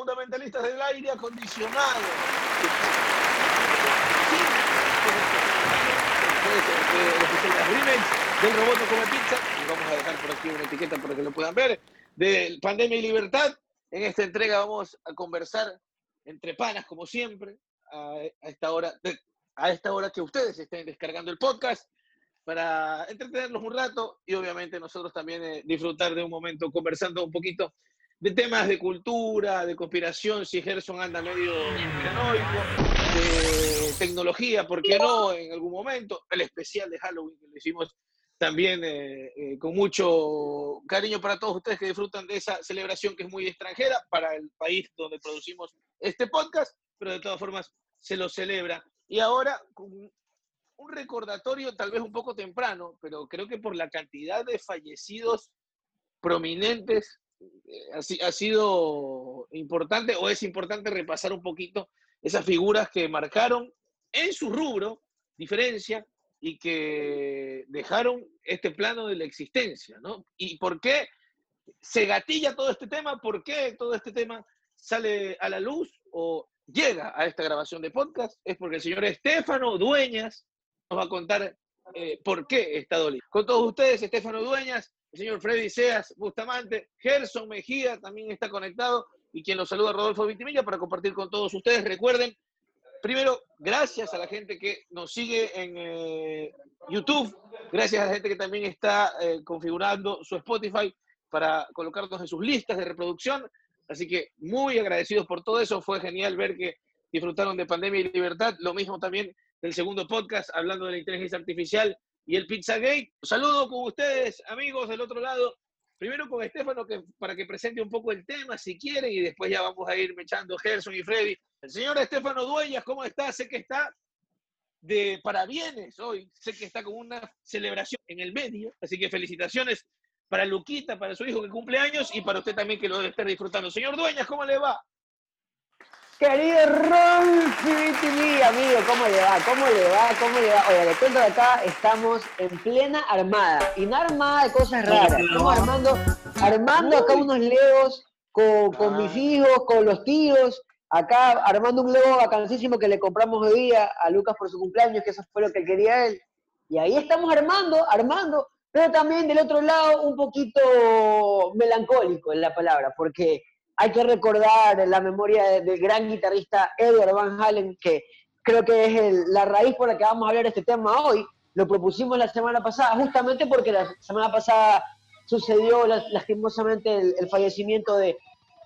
fundamentalistas del aire acondicionado. del robot come pizza, y vamos a dejar por aquí una etiqueta para que lo puedan ver, de Pandemia y Libertad. En esta entrega vamos a conversar entre panas, como siempre, a, esta hora, a esta hora que ustedes estén descargando el podcast para entretenerlos un rato y obviamente nosotros también eh, disfrutar de un momento conversando un poquito de temas de cultura, de conspiración, si Gerson anda medio conspiranoico, de tecnología, ¿por qué no? En algún momento, el especial de Halloween que lo hicimos también eh, eh, con mucho cariño para todos ustedes que disfrutan de esa celebración que es muy extranjera para el país donde producimos este podcast, pero de todas formas se lo celebra. Y ahora, un recordatorio tal vez un poco temprano, pero creo que por la cantidad de fallecidos prominentes ha, sido importante o es importante repasar un poquito esas figuras que marcaron en su rubro diferencia y que dejaron este plano de la existencia, ¿no? ¿Y por qué se gatilla todo este tema? ¿Por qué todo este tema sale a la luz o llega a esta grabación de podcast? Es porque el señor Estefano Dueñas nos va a contar eh, por qué está dolido. Con todos ustedes, Estefano Dueñas, el señor Freddy Seas Bustamante, Gerson Mejía también está conectado y quien los saluda, Rodolfo Vitimilla, para compartir con todos ustedes. Recuerden primero, gracias a la gente que nos sigue en eh, YouTube, gracias a la gente que también está eh, configurando su Spotify para colocarnos en sus listas de reproducción. Así que muy agradecidos por todo eso. Fue genial ver que disfrutaron de Pandemia y Libertad. Lo mismo también del segundo podcast hablando de la inteligencia artificial y el Pizzagate. Saludo con ustedes, amigos del otro lado. Primero con Estefano que, para que presente un poco el tema, si quieren, y después ya vamos a ir echando Gerson y Freddy. El señor Estefano Dueñas, ¿cómo está? Sé que está de parabienes hoy, sé que está con una celebración en el medio, así que felicitaciones para Luquita, para su hijo que cumple años y para usted también que lo debe estar disfrutando. Señor Dueñas, ¿cómo le va? Querido Ron TV, amigo, ¿cómo le va? ¿Cómo le va? ¿Cómo le va? Oye, le cuento de acá, estamos en plena armada. Y no armada de cosas raras. Estamos armando, armando acá unos legos con, con mis ah. hijos, con los tíos. Acá armando un lego vacancísimo que le compramos hoy día a Lucas por su cumpleaños, que eso fue lo que quería él. Y ahí estamos armando, armando. Pero también del otro lado, un poquito melancólico en la palabra, porque hay que recordar la memoria del gran guitarrista Edward Van Halen, que creo que es la raíz por la que vamos a hablar de este tema hoy. Lo propusimos la semana pasada, justamente porque la semana pasada sucedió lastimosamente el, fallecimiento de,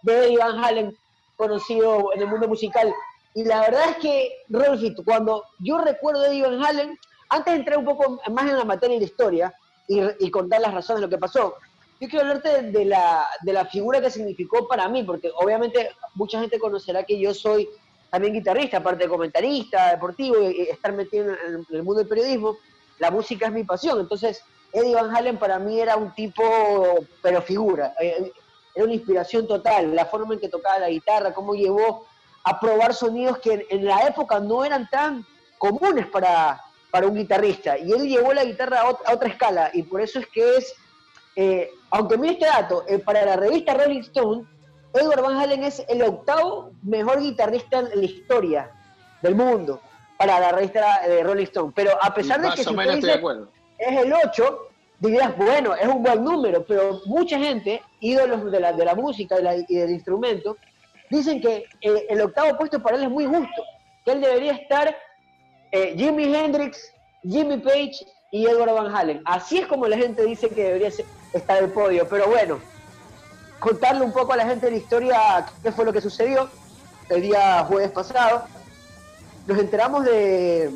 Eddie Van Halen, conocido en el mundo musical. Y la verdad es que, Rolfito, cuando yo recuerdo de Eddie Van Halen, antes de entrar un poco más en la materia de la historia y, y contar las razones de lo que pasó, yo quiero hablarte de la, de la figura que significó para mí, porque obviamente mucha gente conocerá que yo soy también guitarrista, aparte de comentarista, deportivo, y, estar metido en, el mundo del periodismo, la música es mi pasión. Entonces, Eddie Van Halen para mí era un tipo, pero figura, eh, era una inspiración total, la forma en que tocaba la guitarra, cómo llevó a probar sonidos que en, la época no eran tan comunes para, para un guitarrista. Y él llevó la guitarra a otra escala, y por eso es que es eh, aunque mire este dato, eh, para la revista Rolling Stone, Edward Van Halen es el octavo mejor guitarrista en la historia del mundo para la revista de Rolling Stone. Pero a pesar de que si es el 8, dirías, bueno, es un buen número, pero mucha gente, ídolos de la, de la música y del instrumento, dicen que eh, el octavo puesto para él es muy justo, que él debería estar Jimi Hendrix, Jimmy Page y Edward Van Halen. Así es como la gente dice que debería estar el podio. Pero bueno, contarle un poco a la gente de la historia qué fue lo que sucedió el día jueves pasado. Nos enteramos de,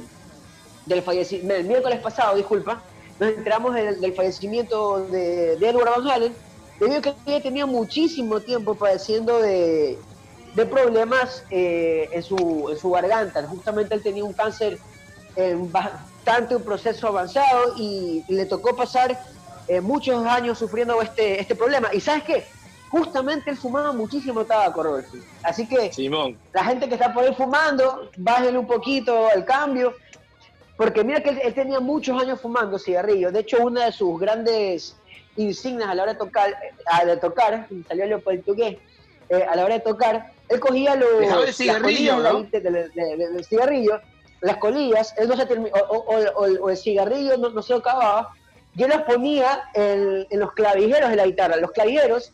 del fallecimiento, el miércoles pasado, disculpa, nos enteramos del, fallecimiento de, Edward Van Halen, debido a que tenía muchísimo tiempo padeciendo de, problemas eh, en, su, en su garganta. Justamente él tenía un cáncer en, un proceso avanzado y, le tocó pasar eh, muchos años sufriendo este, este problema. ¿Y sabes qué? Justamente él fumaba muchísimo tabaco, Roberto. Así que la gente que está por ahí fumando, bájenle un poquito el cambio. Porque mira que él, tenía muchos años fumando cigarrillos. De hecho, una de sus grandes insignias a la hora de tocar, a de tocar salió el portugués, eh, a la hora de tocar, Él cogía los, Dejaba el cigarrillo, las ¿no? colillas de- de- de- de- cigarrillo, las colillas, él no se termi- o, o- o- o el cigarrillo no, no se lo acababa, y él las ponía en, en los clavijeros de la guitarra. Los clavijeros,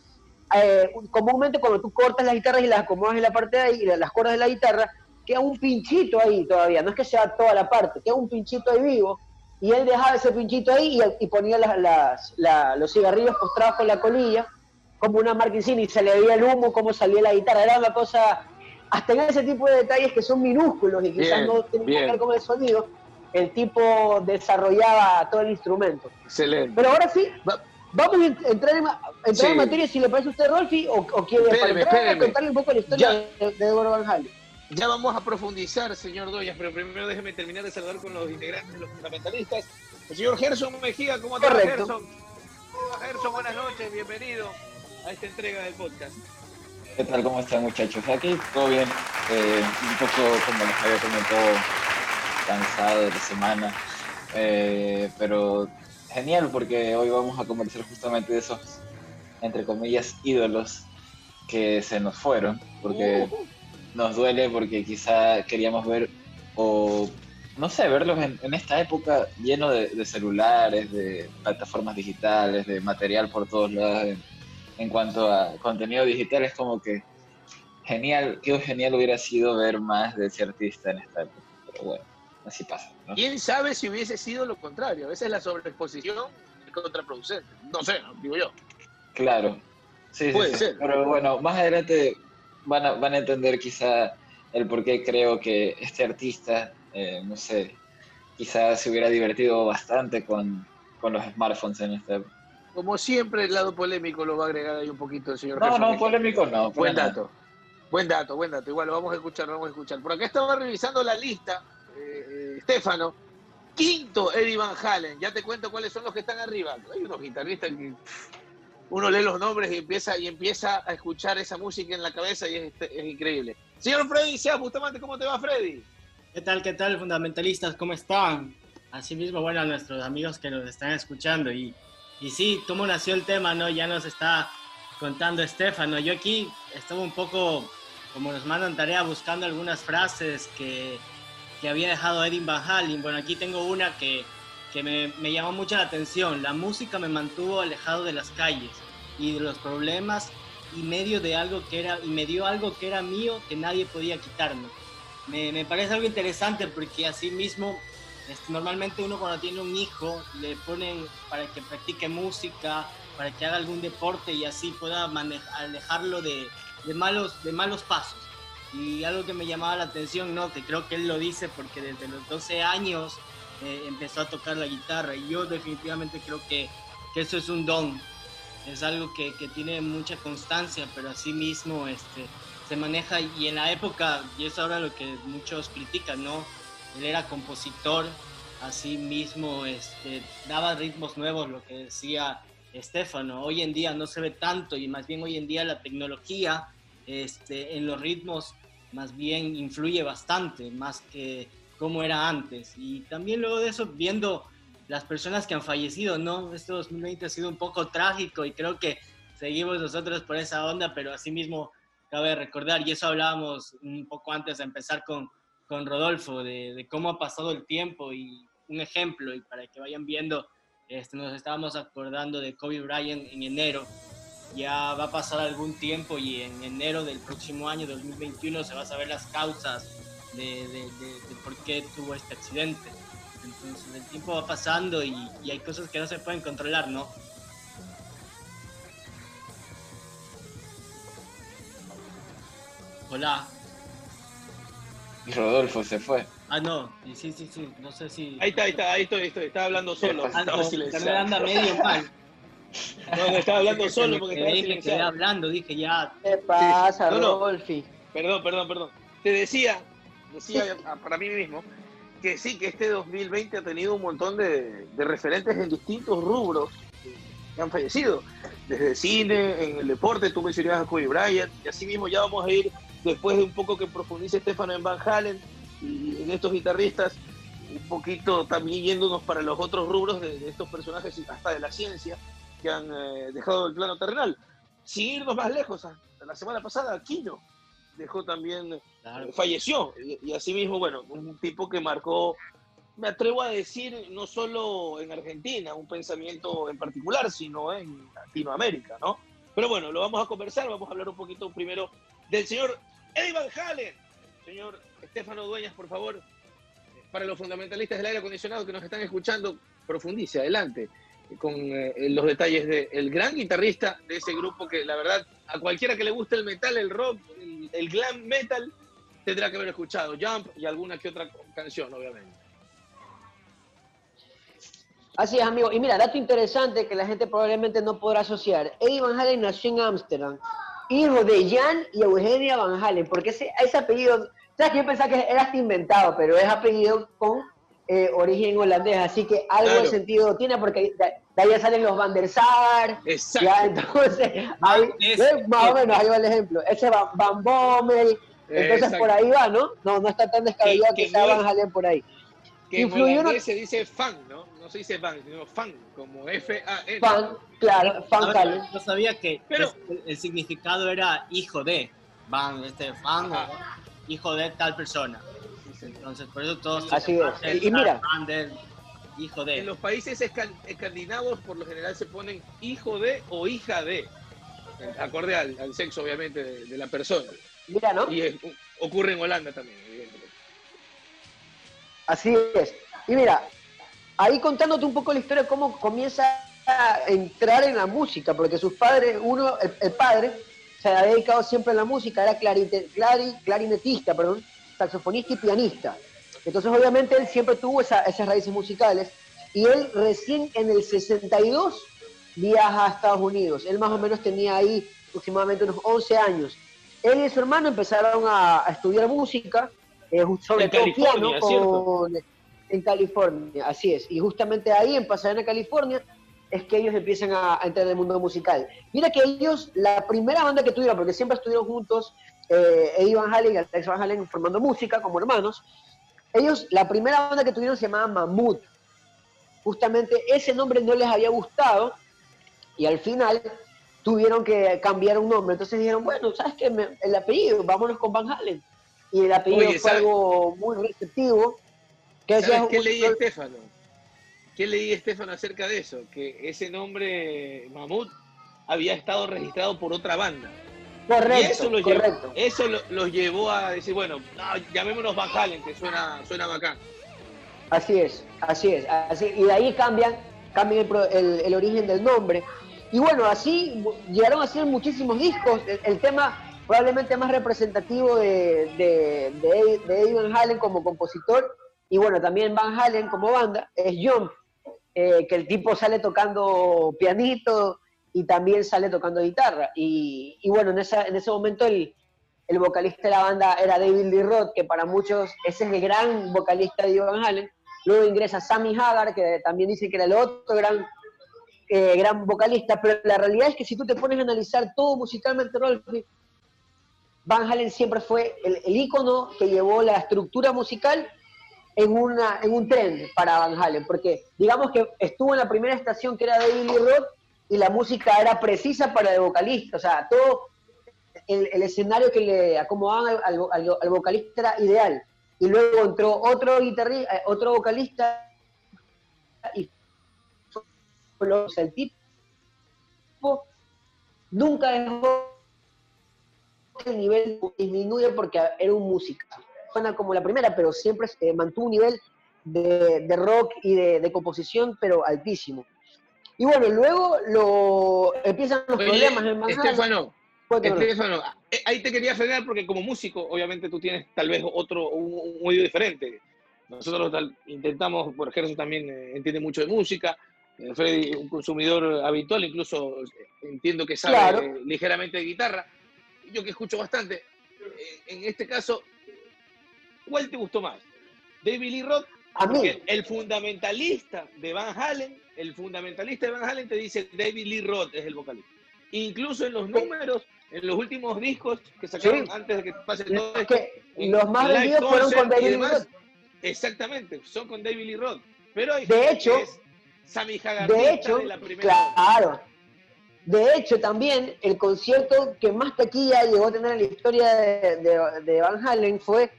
eh, comúnmente cuando tú cortas las guitarras y las acomodas en la parte de ahí, las cuerdas de la guitarra, queda un pinchito ahí todavía, no es que sea toda la parte, queda un pinchito ahí vivo, y él dejaba ese pinchito ahí y, y ponía las, las- la- los cigarrillos postrados con la colilla, como una marquesina, y se le veía el humo, cómo salía la guitarra, era una cosa, hasta en ese tipo de detalles que son minúsculos y quizás Bien, no tienen bien. que ver con el sonido, el tipo desarrollaba todo el instrumento. Excelente. Pero ahora sí, Va- vamos a ent- entrar en, materia, si le parece a usted, Rolfi, o, o quiere Espéreme, contarle un poco la historia Ya. de, de Eduardo Van Halen. Ya vamos a profundizar, señor Doyas, pero primero déjeme terminar de saludar con los integrantes, los fundamentalistas. El señor Gerson Mejía, ¿cómo Correcto. Gerson? ¿Cómo va, Gerson? Buenas noches, bienvenido a esta entrega del podcast. ¿Qué tal? ¿Cómo están muchachos? Aquí todo bien, eh, un poco como les había comentado, cansado de la semana, eh, pero genial porque hoy vamos a conversar justamente de esos, entre comillas, ídolos que se nos fueron, porque Uh, nos duele porque quizá queríamos ver o no sé, verlos en, en esta época lleno de, de celulares, de plataformas digitales, de material por todos lados en, en cuanto a contenido digital. Es como que genial, qué genial hubiera sido ver más de ese artista en esta época, pero bueno, así pasa, ¿no? ¿Quién sabe si hubiese sido lo contrario? A veces la sobreexposición es contraproducente. No sé, ¿no? digo yo. Claro, sí, Puede sí. ser. pero bueno, más adelante van a, van a entender quizá el por qué creo que este artista, eh, no sé, quizá se hubiera divertido bastante con, con los smartphones en esta época. Como siempre, el lado polémico lo va a agregar ahí un poquito el señor No, no, polémico no. Buen dato. Buen dato, buen dato. Igual lo vamos a escuchar, lo vamos a escuchar. Por acá estaba revisando la lista, eh, Estefano. Quinto, Eddie Van Halen. Ya te cuento cuáles son los que están arriba. Hay unos guitarristas que uno lee los nombres y empieza, y empieza a escuchar esa música en la cabeza y es, es increíble. Señor Freddy Sea Bustamante, ¿cómo te va, Freddy? ¿Qué tal, qué tal, fundamentalistas? ¿Cómo están? Asimismo, bueno, a nuestros amigos que nos están escuchando. Y, y sí, ¿cómo nació el tema? no Ya nos está contando Estefano. Yo aquí estaba un poco, como nos mandan tarea, buscando algunas frases que, que había dejado Eddie Van Halen. Bueno, aquí tengo una que, que me, me llamó mucho la atención. La música me mantuvo alejado de las calles y de los problemas y medio de algo que era, y me dio algo que era mío que nadie podía quitarme me, me parece algo interesante porque así mismo este, normalmente uno cuando tiene un hijo le ponen para que practique música, para que haga algún deporte y así pueda alejarlo de, de malos, de malos pasos. Y algo que me llamaba la atención, ¿no? que creo que él lo dice porque desde los 12 años eh, empezó a tocar la guitarra y yo definitivamente creo que, que eso es un don, es algo que, que tiene mucha constancia, pero así mismo este, se maneja y en la época, y es ahora lo que muchos critican, ¿no? Él era compositor, así mismo este, daba ritmos nuevos, lo que decía Estefano. Hoy en día no se ve tanto y más bien hoy en día la tecnología este, en los ritmos más bien influye bastante, más que como era antes. Y también luego de eso, viendo las personas que han fallecido, ¿no? Este 2020 ha sido un poco trágico y creo que seguimos nosotros por esa onda, pero asimismo cabe recordar, y eso hablábamos un poco antes de empezar con, con Rodolfo, de, de, cómo ha pasado el tiempo y un ejemplo, y para que vayan viendo, este, nos estábamos acordando de Kobe Bryant en enero, ya va a pasar algún tiempo y en enero del próximo año, 2021, se va a saber las causas de, de, de, de por qué tuvo este accidente. Entonces el tiempo va pasando y, y hay cosas que no se pueden controlar, ¿no? Hola. Y Rodolfo se fue. Ah, no, y sí, sí, sí, no sé si... Ahí está, ahí está, ahí estoy, estoy. Estaba hablando solo. Ah, Estaba no, anda medio mal. No, no, estaba hablando solo porque estaba me quedé silenciado. hablando, dije ya, ¿Qué pasa, No, no. Rolfi? Perdón, perdón, perdón. Te decía, decía para mí mismo, que sí, que este 2020 ha tenido un montón de, de referentes en distintos rubros que han fallecido. Desde el cine, en el deporte, tú mencionabas a Kobe Bryant, y así mismo ya vamos a ir, después de un poco que profundice Estefano en Van Halen y en estos guitarristas, un poquito también yéndonos para los otros rubros de, de estos personajes hasta de la ciencia que han eh, dejado el plano terrenal. Sin irnos más lejos, la semana pasada, Kino, dejó también, Claro. eh, falleció. Y, y asimismo, bueno, un tipo que marcó, me atrevo a decir, no solo en Argentina, un pensamiento en particular, sino en Latinoamérica, ¿no? Pero bueno, lo vamos a conversar, vamos a hablar un poquito primero del señor Eddie Van Halen. Señor Estefano Dueñas, por favor, para los fundamentalistas del aire acondicionado que nos están escuchando, profundice, adelante, con eh, los detalles del gran guitarrista de ese grupo que la verdad a cualquiera que le guste el metal, el rock, el, glam metal, tendrá que haber escuchado Jump y alguna que otra canción, obviamente. Así es, amigo. Y mira, dato interesante que la gente probablemente no podrá asociar. Eddie Van Halen nació en Ámsterdam, hijo de Jan y Eugenia Van Halen, porque ese, ese apellido, sabes que yo pensaba que era inventado, pero es apellido con eh, origen holandés, así que algo Claro. de sentido tiene, porque de, de ahí salen los Van der Sar, Exacto. ya, entonces, ahí, ¿ves? más o menos, ahí va el ejemplo. Ese Van, Van Bommel, entonces Exacto. por ahí va, ¿no? No, no está tan descabellado Que- que, que sea no es- Van Halen por ahí. Que en Influyó se dice fan, ¿no? No se dice fan, sino fan, como F-A-N. Fan, claro, Van Ahora, Halen. Yo sabía que Pero- el, el significado era hijo de, van, este, fan, Ajá. hijo de tal persona. Entonces, por eso todos Así es. "Fan Y- y mira. hijo de. En los países escan- escandinavos por lo general se ponen hijo de o hija de, acorde al, al sexo obviamente de, de la persona. Mira, ¿no? Y es- ocurre en Holanda también, evidentemente. Así es. Y mira, ahí contándote un poco la historia de cómo comienza a entrar en la música, porque sus padres, uno, el, el padre, se ha dedicado siempre a la música, era clarite- clari- clarinetista, perdón, saxofonista y pianista. Entonces, obviamente, él siempre tuvo esa- esas raíces musicales y él recién en el 62 viaja a Estados Unidos. Él más o menos tenía ahí aproximadamente unos 11 años. Él y su hermano empezaron a, a estudiar música, eh, sobre En todo California, piano, en California, así es. Y justamente ahí, en Pasadena, California, es que ellos empiezan a, a entrar en el mundo musical. Mira que ellos, la primera banda que tuvieron, porque siempre estuvieron juntos, eh, Eddie Van Halen y Alex Van Halen formando música como hermanos, ellos, la primera banda que tuvieron se llamaba Mammoth. Justamente ese nombre no les había gustado y al final tuvieron que cambiar un nombre. Entonces dijeron, bueno, ¿sabes qué? Me- el apellido, vámonos con Van Halen. Y el apellido Oye, fue ¿sabe- algo muy receptivo. Que ¿Sabes qué leí, Estefano? ¿Qué leí, Estefano, acerca de eso? Que ese nombre, Mamut, había estado registrado por otra banda. Correcto, y eso, los llevó, lo- llevó a decir, bueno, no, llamémonos Van Halen, que suena, suena bacán. Así es, así es. Así, y de ahí cambian, cambian el, el- el origen del nombre. Y bueno, así llegaron a hacer muchísimos discos. El, el tema probablemente más representativo de, de, de, de Eddie Van Halen como compositor, y bueno, también Van Halen como banda, es Jump, eh, que el tipo sale tocando pianito y también sale tocando guitarra. Y, bueno, en, esa, en ese momento el, el vocalista de la banda era David Lee Roth, que para muchos ese es el gran vocalista de Van Halen. Luego ingresa Sammy Hagar, que también dice que era el otro gran, eh, gran vocalista, pero la realidad es que si tú te pones a analizar todo musicalmente, Rolfi, Van Halen siempre fue el, el ícono que llevó la estructura musical en, una, en un tren para Van Halen, porque digamos que estuvo en la primera estación que era David Lee Roth y la música era precisa para el vocalista, o sea, todo el, escenario que le acomodaban al, al- al- al vocalista era ideal. Y luego entró otro guitarrista, otro vocalista y el tipo nunca dejó el nivel disminuye porque era un músico. Suena como la primera, pero siempre eh, mantuvo un nivel de, de rock y de composición, pero altísimo. Y bueno, luego lo, empiezan los Oye, problemas en Van Halen. Estefano. Estefano, eh, ahí te quería frenar porque como músico, obviamente tú tienes tal vez otro, un, un oído diferente. Nosotros tal- intentamos, por ejemplo, también eh, entiende mucho de música. Eh, Freddy, un consumidor habitual, incluso eh, entiendo que sabe Claro. eh, ligeramente de guitarra. Yo que escucho bastante. eh, en este caso, ¿cuál te gustó más? ¿David Lee Roth? A mí, el fundamentalista de Van Halen, el fundamentalista de Van Halen te dice David Lee Roth es el vocalista. Incluso en los números, en los últimos discos que sacaron Sí. antes de que pase todo es esto, que los más vendidos fueron con David Lee Roth. Exactamente, son con David Lee Roth. Pero hay De hecho- que es Sammy Hagar De hecho, la primera. claro. De hecho, también el concierto que más taquilla llegó a tener en la historia de, Van Halen fue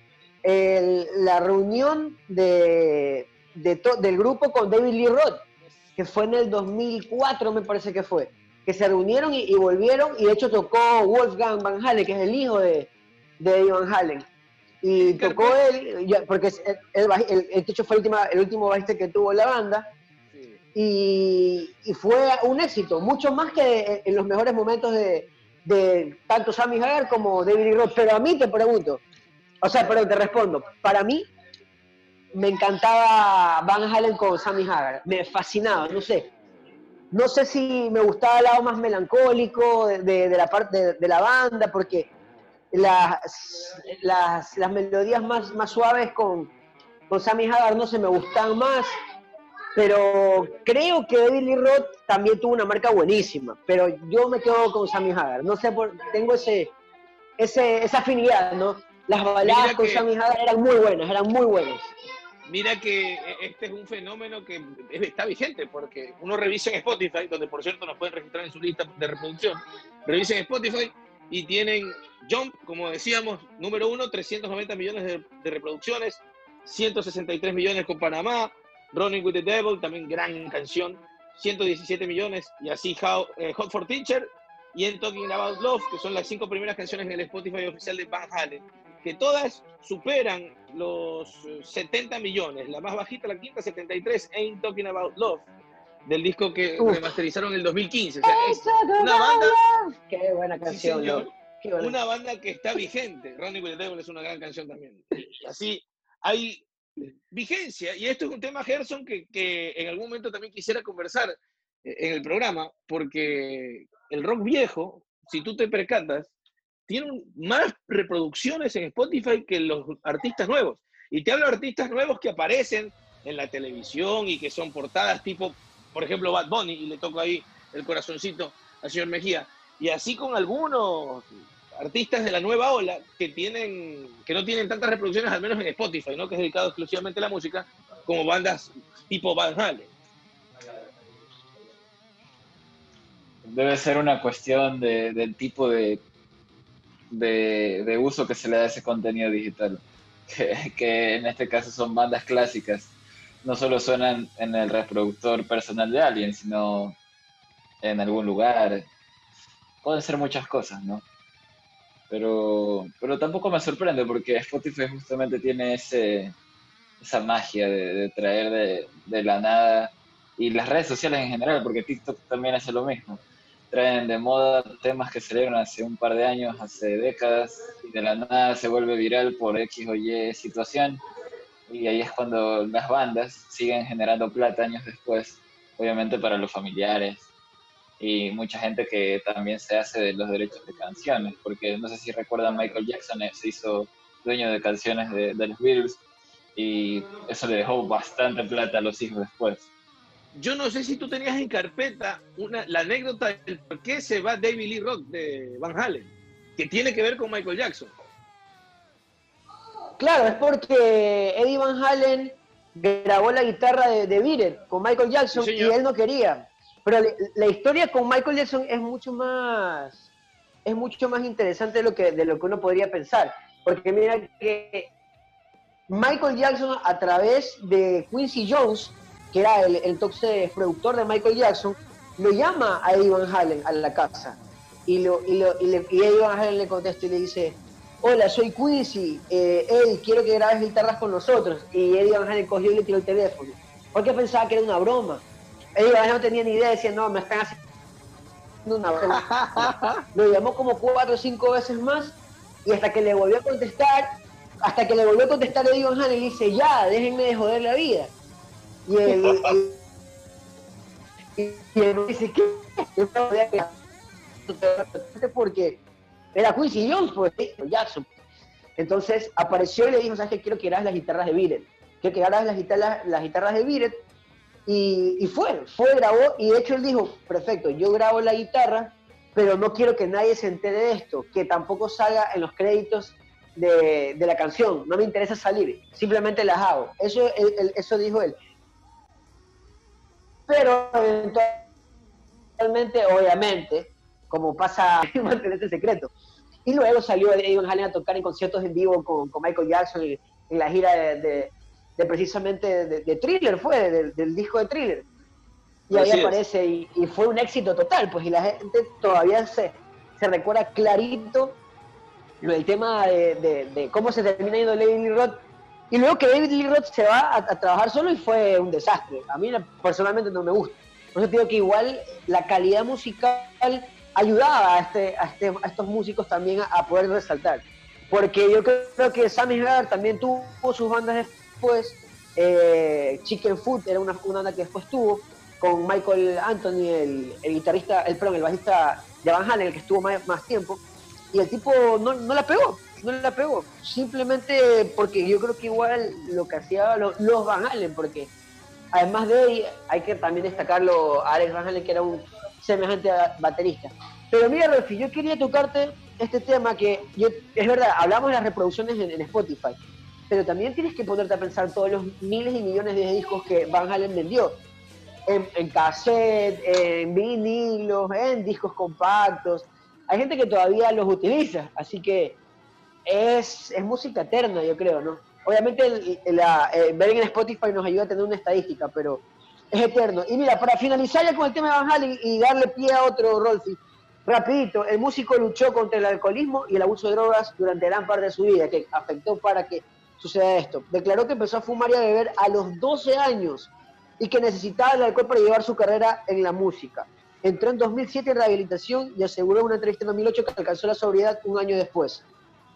la reunión de, del grupo con David Lee Roth, que fue en el 2004, me parece que fue. Que se reunieron y, volvieron, y de hecho tocó Wolfgang Van Halen, que es el hijo de, de Van Halen. Y tocó él, porque el, hecho fue el, el último bajista que tuvo la banda y, fue un éxito, mucho más que en los mejores momentos de, tanto Sammy Hagar como David Roth. Pero a mí te pregunto, o sea, pero te respondo, para mí me encantaba Van Halen con Sammy Hagar, me fascinaba, no sé. No sé si me gustaba el lado más melancólico de, la parte de, la banda, porque las, las, melodías más, más suaves con, con Sammy Hagar no se me gustan más pero creo que David Lee Roth también tuvo una marca buenísima, pero yo me quedo con Sammy Hagar. No sé, por, tengo ese, ese, esa afinidad, ¿no? Las baladas con Sammy Hagar eran muy buenas, eran muy buenas. Mira que este es un fenómeno que está vigente, porque uno revisa en Spotify, donde por cierto nos pueden registrar en su lista de reproducción, revisa en Spotify y tienen Jump, como decíamos, número uno, 390 millones de, de reproducciones, 163 millones con Panamá, Running with the Devil, también gran canción, 117 millones, y así eh, Hot for Teacher y en Talking About Love, que son las cinco primeras canciones en el Spotify oficial de Van Halen, que todas superan los 70 millones. La más bajita, la quinta, 73, Ain't Talking About Love, del disco que remasterizaron en el 2015. una banda. Qué buena canción. Una banda que está vigente. Running with the Devil es una gran canción también. Así, hay vigencia. Y esto es un tema, Gerson, que, que en algún momento también quisiera conversar eh, en el programa, porque el rock viejo, si tú te percatas, tiene más reproducciones en Spotify que los artistas nuevos. Y te hablo de artistas nuevos que aparecen en la televisión y que son portadas tipo, por ejemplo, Bad Bunny, y le toco ahí el corazoncito al señor Mejía. Y así con algunos artistas de la nueva ola que tienen que no tienen tantas reproducciones al menos en Spotify, ¿no? Que es dedicado exclusivamente a la música, como bandas tipo Van Halen. Debe ser una cuestión de, del tipo de, de, uso que se le da a ese contenido digital, que, que en este caso son bandas clásicas. No solo suenan en el reproductor personal de alguien, sino en algún lugar. Pueden ser muchas cosas, ¿no? Pero, pero tampoco me sorprende porque Spotify justamente tiene ese, esa magia de, traer de, de, la nada y las redes sociales en general, porque TikTok también hace lo mismo. Traen de moda temas que salieron hace un par de años, hace décadas, y de la nada se vuelve viral por X o Y situación. Y ahí es cuando las bandas siguen generando plata años después, obviamente para los familiares, y mucha gente que también se hace de los derechos de canciones, porque no sé si recuerdan, Michael Jackson eh, se hizo dueño de canciones de, los Beatles y eso le dejó bastante plata a los hijos después. Yo no sé si tú tenías en carpeta una, la anécdota del por qué se va David Lee Roth de Van Halen, que tiene que ver con Michael Jackson. Claro, es porque Eddie Van Halen grabó la guitarra de, de con Michael Jackson y él no quería. Pero la, historia con Michael Jackson es mucho más, es mucho más interesante de lo que, de lo que uno podría pensar. Porque mira que Michael Jackson a través de Quincy Jones, que era el, el productor de Michael Jackson, lo llama a Eddie Van Halen a la casa. Y, lo, y, lo, y, Eddie Van Halen le contesta y le dice, hola, soy Quincy, eh, Eddie, quiero que grabes guitarras con nosotros. Y Eddie Van Halen cogió y le tiró el teléfono. Porque pensaba que era una broma. Ellos no tenían ni idea, decían, no, me están haciendo una broma. Lo llamó como cuatro o cinco veces más y hasta que le volvió a contestar, hasta que le volvió a contestar Eddie Van Halen, le dice, ya, déjenme de joder la vida. Y él, y, él dice, ¿qué? Porque era Quincy Jones, pues, Jackson. Entonces apareció y le dijo, ¿sabes qué? Quiero que grabes las guitarras de Biret. Quiero que grabes las guitarras, las guitarras de Biret y, fue, fue, grabó, y de hecho él dijo, perfecto, yo grabo la guitarra, pero no quiero que nadie se entere de esto, que tampoco salga en los créditos de, la canción, no me interesa salir, simplemente las hago. Eso, eso dijo él. Pero inicialmente, obviamente, como pasa, mantener este secreto. Y luego salió Eddie Van Halen a tocar en conciertos en vivo con, con Michael Jackson en, en la gira de, de, de precisamente de, de, Thriller, fue, del, del disco de Thriller. Y ahí Así aparece y, y fue un éxito total, pues y la gente todavía se, se recuerda clarito lo del tema de, de- de cómo se termina yendo Lee Roth. Y luego que David Lee Roth se va a, a trabajar solo y fue un desastre. A mí personalmente no me gusta. Por eso digo que igual la calidad musical ayudaba a, este, a, este- a estos músicos también a, poder resaltar. Porque yo creo que Sammy Hagar también tuvo sus bandas después. Eh, Chicken Foot era una, una banda que después tuvo con Michael Anthony, el, el guitarrista, el, perdón, el bajista de Van Halen, el que estuvo más, más tiempo. Y el tipo no, no la pegó, no la pegó. Simplemente porque yo creo que igual lo que hacía lo- los Van Halen, porque además de él, hay que también destacarlo a Alex Van Halen, que era un semejante baterista. Pero mira, Rolfi, yo quería tocarte este tema que, es verdad, hablamos de las reproducciones en, en Spotify, pero también tienes que ponerte a pensar todos los miles y millones de discos que Van Halen vendió. En, en cassette, en vinilos, en discos compactos. Hay gente que todavía los utiliza, así que es, es música eterna, yo creo, ¿no? Obviamente la, eh, ver en Spotify nos ayuda a tener una estadística, pero es eterno. Y mira, para finalizar ya con el tema de Van y darle pie a otro, Rolfi, rapidito, el músico luchó contra el alcoholismo y el abuso de drogas durante gran parte de su vida, que afectó para que suceda esto. Declaró que empezó a fumar y a beber a los 12 años y que necesitaba el alcohol para llevar su carrera en la música. Entró en 2007 en rehabilitación y aseguró en una entrevista en 2008 que alcanzó la sobriedad un año después.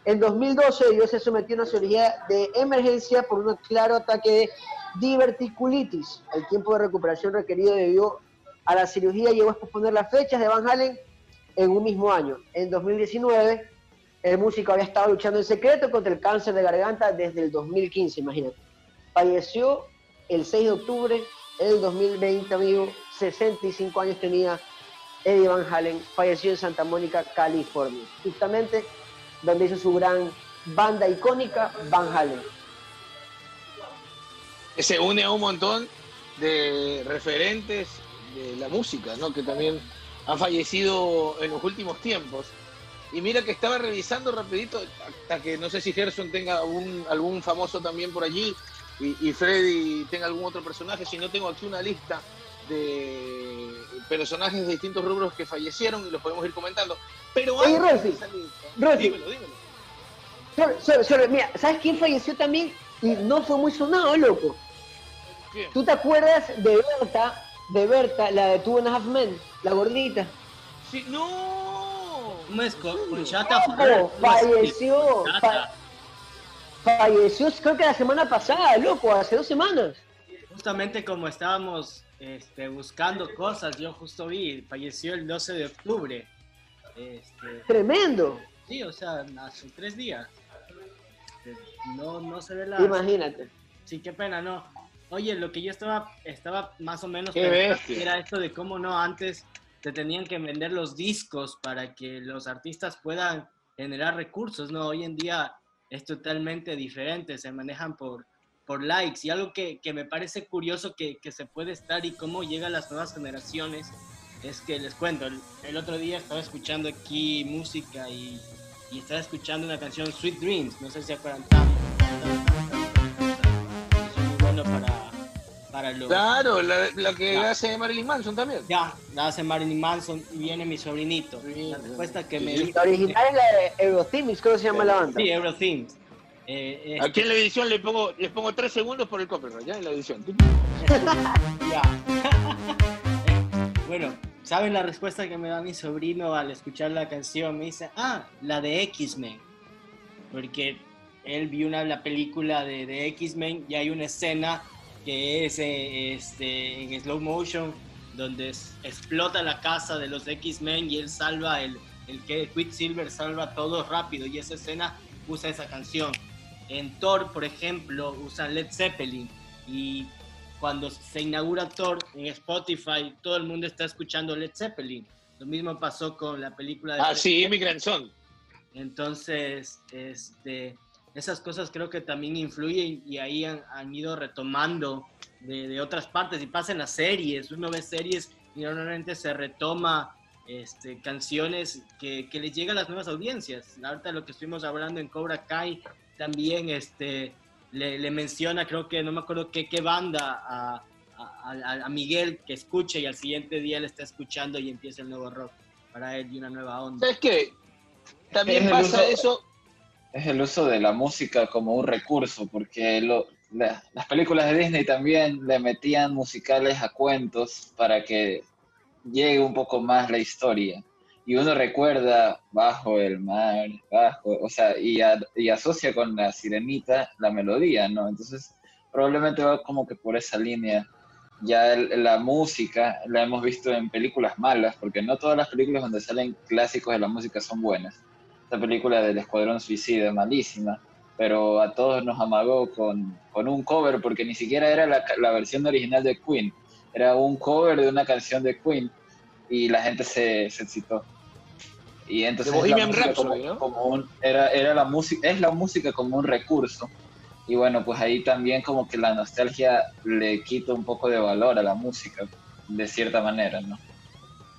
En 2012 Dios se sometió a una cirugía de emergencia por un claro ataque de diverticulitis. El tiempo de recuperación requerido debido a la cirugía llegó a posponer las fechas de Van Halen en un mismo año. En 2019 el músico había estado luchando en secreto contra el cáncer de garganta desde el 2015, imagínate. Falleció el 6 de octubre del 2020, amigo. 65 años tenía Eddie Van Halen. Falleció en Santa Mónica, California. Justamente donde hizo su gran banda icónica, Van Halen. se une a un montón de referentes de la música, ¿no? Que también han fallecido en los últimos tiempos. Y mira que estaba revisando rapidito, hasta que no sé si Gerson tenga algún, algún famoso también por allí y, y Freddy tenga algún otro personaje, si no tengo aquí una lista de personajes de distintos rubros que fallecieron y los podemos ir comentando. Pero Oye, Rolfi, dímelo, dímelo. Sorry, sorry, mira, ¿sabes quién falleció también? Y no fue muy sonado, loco. ¿Quién? ¿Tú te acuerdas de Berta, de Berta, la de Two and a Half Men, la gordita? Sí, no. ¿Cómo es? Con, con Chata Loco, Ferrer. ¿Cómo es? falleció, fa- falleció creo que la semana pasada, loco, hace dos semanas. Justamente como estábamos este, buscando cosas, yo justo vi, falleció el 12 de octubre. Este, Tremendo, sí, o sea, hace tres días. Este, No, no se ve la... imagínate. Sí, qué pena, no. Oye, lo que yo estaba, estaba más o menos era esto de cómo no antes te tenían que vender los discos para que los artistas puedan generar recursos, ¿no? Hoy en día es totalmente diferente, se manejan por, por likes y algo que, que me parece curioso que, que se puede estar y cómo llegan las nuevas generaciones es que les cuento, el, el otro día estaba escuchando aquí música y, y estaba escuchando una canción Sweet Dreams, no sé si se acuerdan es muy bueno para, para los... Claro, la, la que Ya. hace Marilyn Manson también. Ya, la hace Marilyn Manson y viene mi sobrinito. La respuesta que me. La original es la de Eurothemics, creo que se llama la banda. Sí, Eurothemes. Eh, Aquí en la edición le pongo, les pongo tres segundos por el copyright, ya en la edición. ya. bueno, ¿saben la respuesta que me da mi sobrino al escuchar la canción? Me dice, ah, la de X-Men. Porque él vio una, la película de, de X-Men y hay una escena que es eh, este, en slow motion donde es- explota la casa de los X-Men y él salva el, el que Quicksilver salva a todos rápido y esa escena usa esa canción. En Thor, por ejemplo, usan Led Zeppelin y cuando se inaugura Thor en Spotify, todo el mundo está escuchando Led Zeppelin. Lo mismo pasó con la película de Ah, sí, Immigrant Song. entonces, este, esas cosas creo que también influyen y ahí han, han ido retomando de, de otras partes y pasa en las series. Uno ve series y normalmente se retoma este, canciones que, que les llegan a las nuevas audiencias. Ahorita lo que estuvimos hablando en Cobra Kai también este, le, le menciona, creo que no me acuerdo qué, qué banda, a, a, a, Miguel que escuche y al siguiente día le está escuchando y empieza el nuevo rock para él y una nueva onda. ¿Sabes qué? También Es el pasa uso- eso. Es el uso de la música como un recurso, porque lo- la- las películas de Disney también le metían musicales a cuentos para que llegue un poco más la historia. Y uno recuerda bajo el mar, bajo, o sea, y, asocia con la sirenita la melodía, ¿no? Entonces, probablemente va como que por esa línea. Ya la música la hemos visto en películas malas, porque no todas las películas donde salen clásicos de la música son buenas esta película del Escuadrón Suicida, malísima, pero a todos nos amagó con, con un cover, porque ni siquiera era la, la versión original de Queen, era un cover de una canción de Queen y la gente se, se excitó. Y entonces Bohemian Rhapsody, como- ¿no? como un- era, era la música, es la música como un recurso. Y bueno, pues ahí también como que la nostalgia le quita un poco de valor a la música, de cierta manera, ¿no?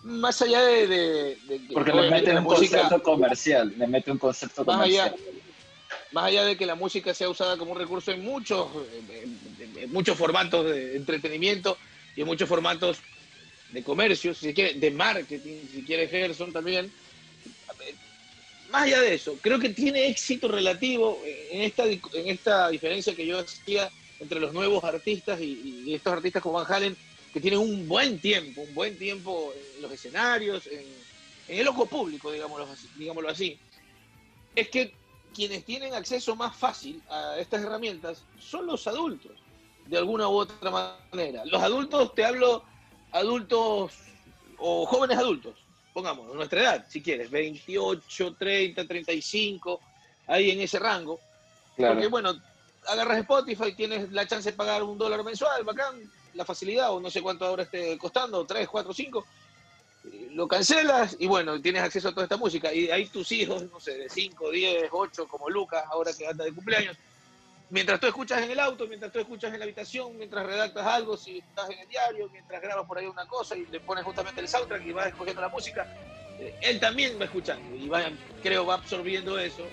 Más allá de, de- de que Porque le mete un música, concepto comercial, le mete un concepto más comercial. allá, más allá de que la música sea usada como un recurso en muchos, en- en- en muchos formatos de entretenimiento y en muchos formatos de comercio, si se quiere, de marketing, si quiere Gerson también. Más allá de eso, creo que tiene éxito relativo en esta, en esta diferencia que yo hacía entre los nuevos artistas y, estos artistas como Van Halen, que tienen un buen tiempo, un buen tiempo en los escenarios, en, en el ojo público, digámoslo así, digámoslo así. Es que quienes tienen acceso más fácil a estas herramientas son los adultos, de alguna u otra manera. Los adultos, te hablo adultos o jóvenes adultos, pongamos, nuestra edad, si quieres, 28, 30, 35, ahí en ese rango. Claro. Porque bueno, agarras Spotify, tienes la chance de pagar un dólar mensual, bacán, la facilidad, o no sé cuánto ahora esté costando, 3, 4, 5, lo cancelas y bueno, tienes acceso a toda esta música. Y ahí tus hijos, no sé, de 5, 10, 8, como Lucas, ahora que anda de cumpleaños, mientras tú escuchas en el auto, mientras tú escuchas en la habitación, mientras redactas algo, si estás en el diario, mientras grabas por ahí una cosa y le pones justamente el soundtrack y vas escogiendo la música, eh, él también va escuchando y va, creo va absorbiendo eso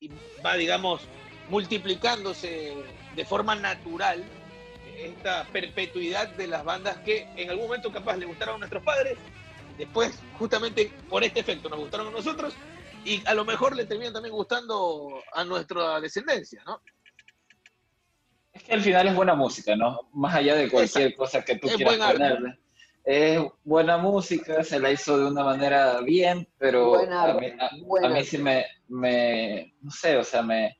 y, y va, digamos, multiplicándose de forma natural esta perpetuidad de las bandas que en algún momento capaz le gustaron a nuestros padres, después justamente por este efecto nos gustaron a nosotros y a lo mejor le terminan también gustando a nuestra descendencia, ¿no? Es que al final es buena música, ¿no? Más allá de cualquier cosa que tú Es quieras ponerle. Es buena música, se la hizo de una manera bien, pero a mí, a- mí sí me, me, no sé, o sea, me,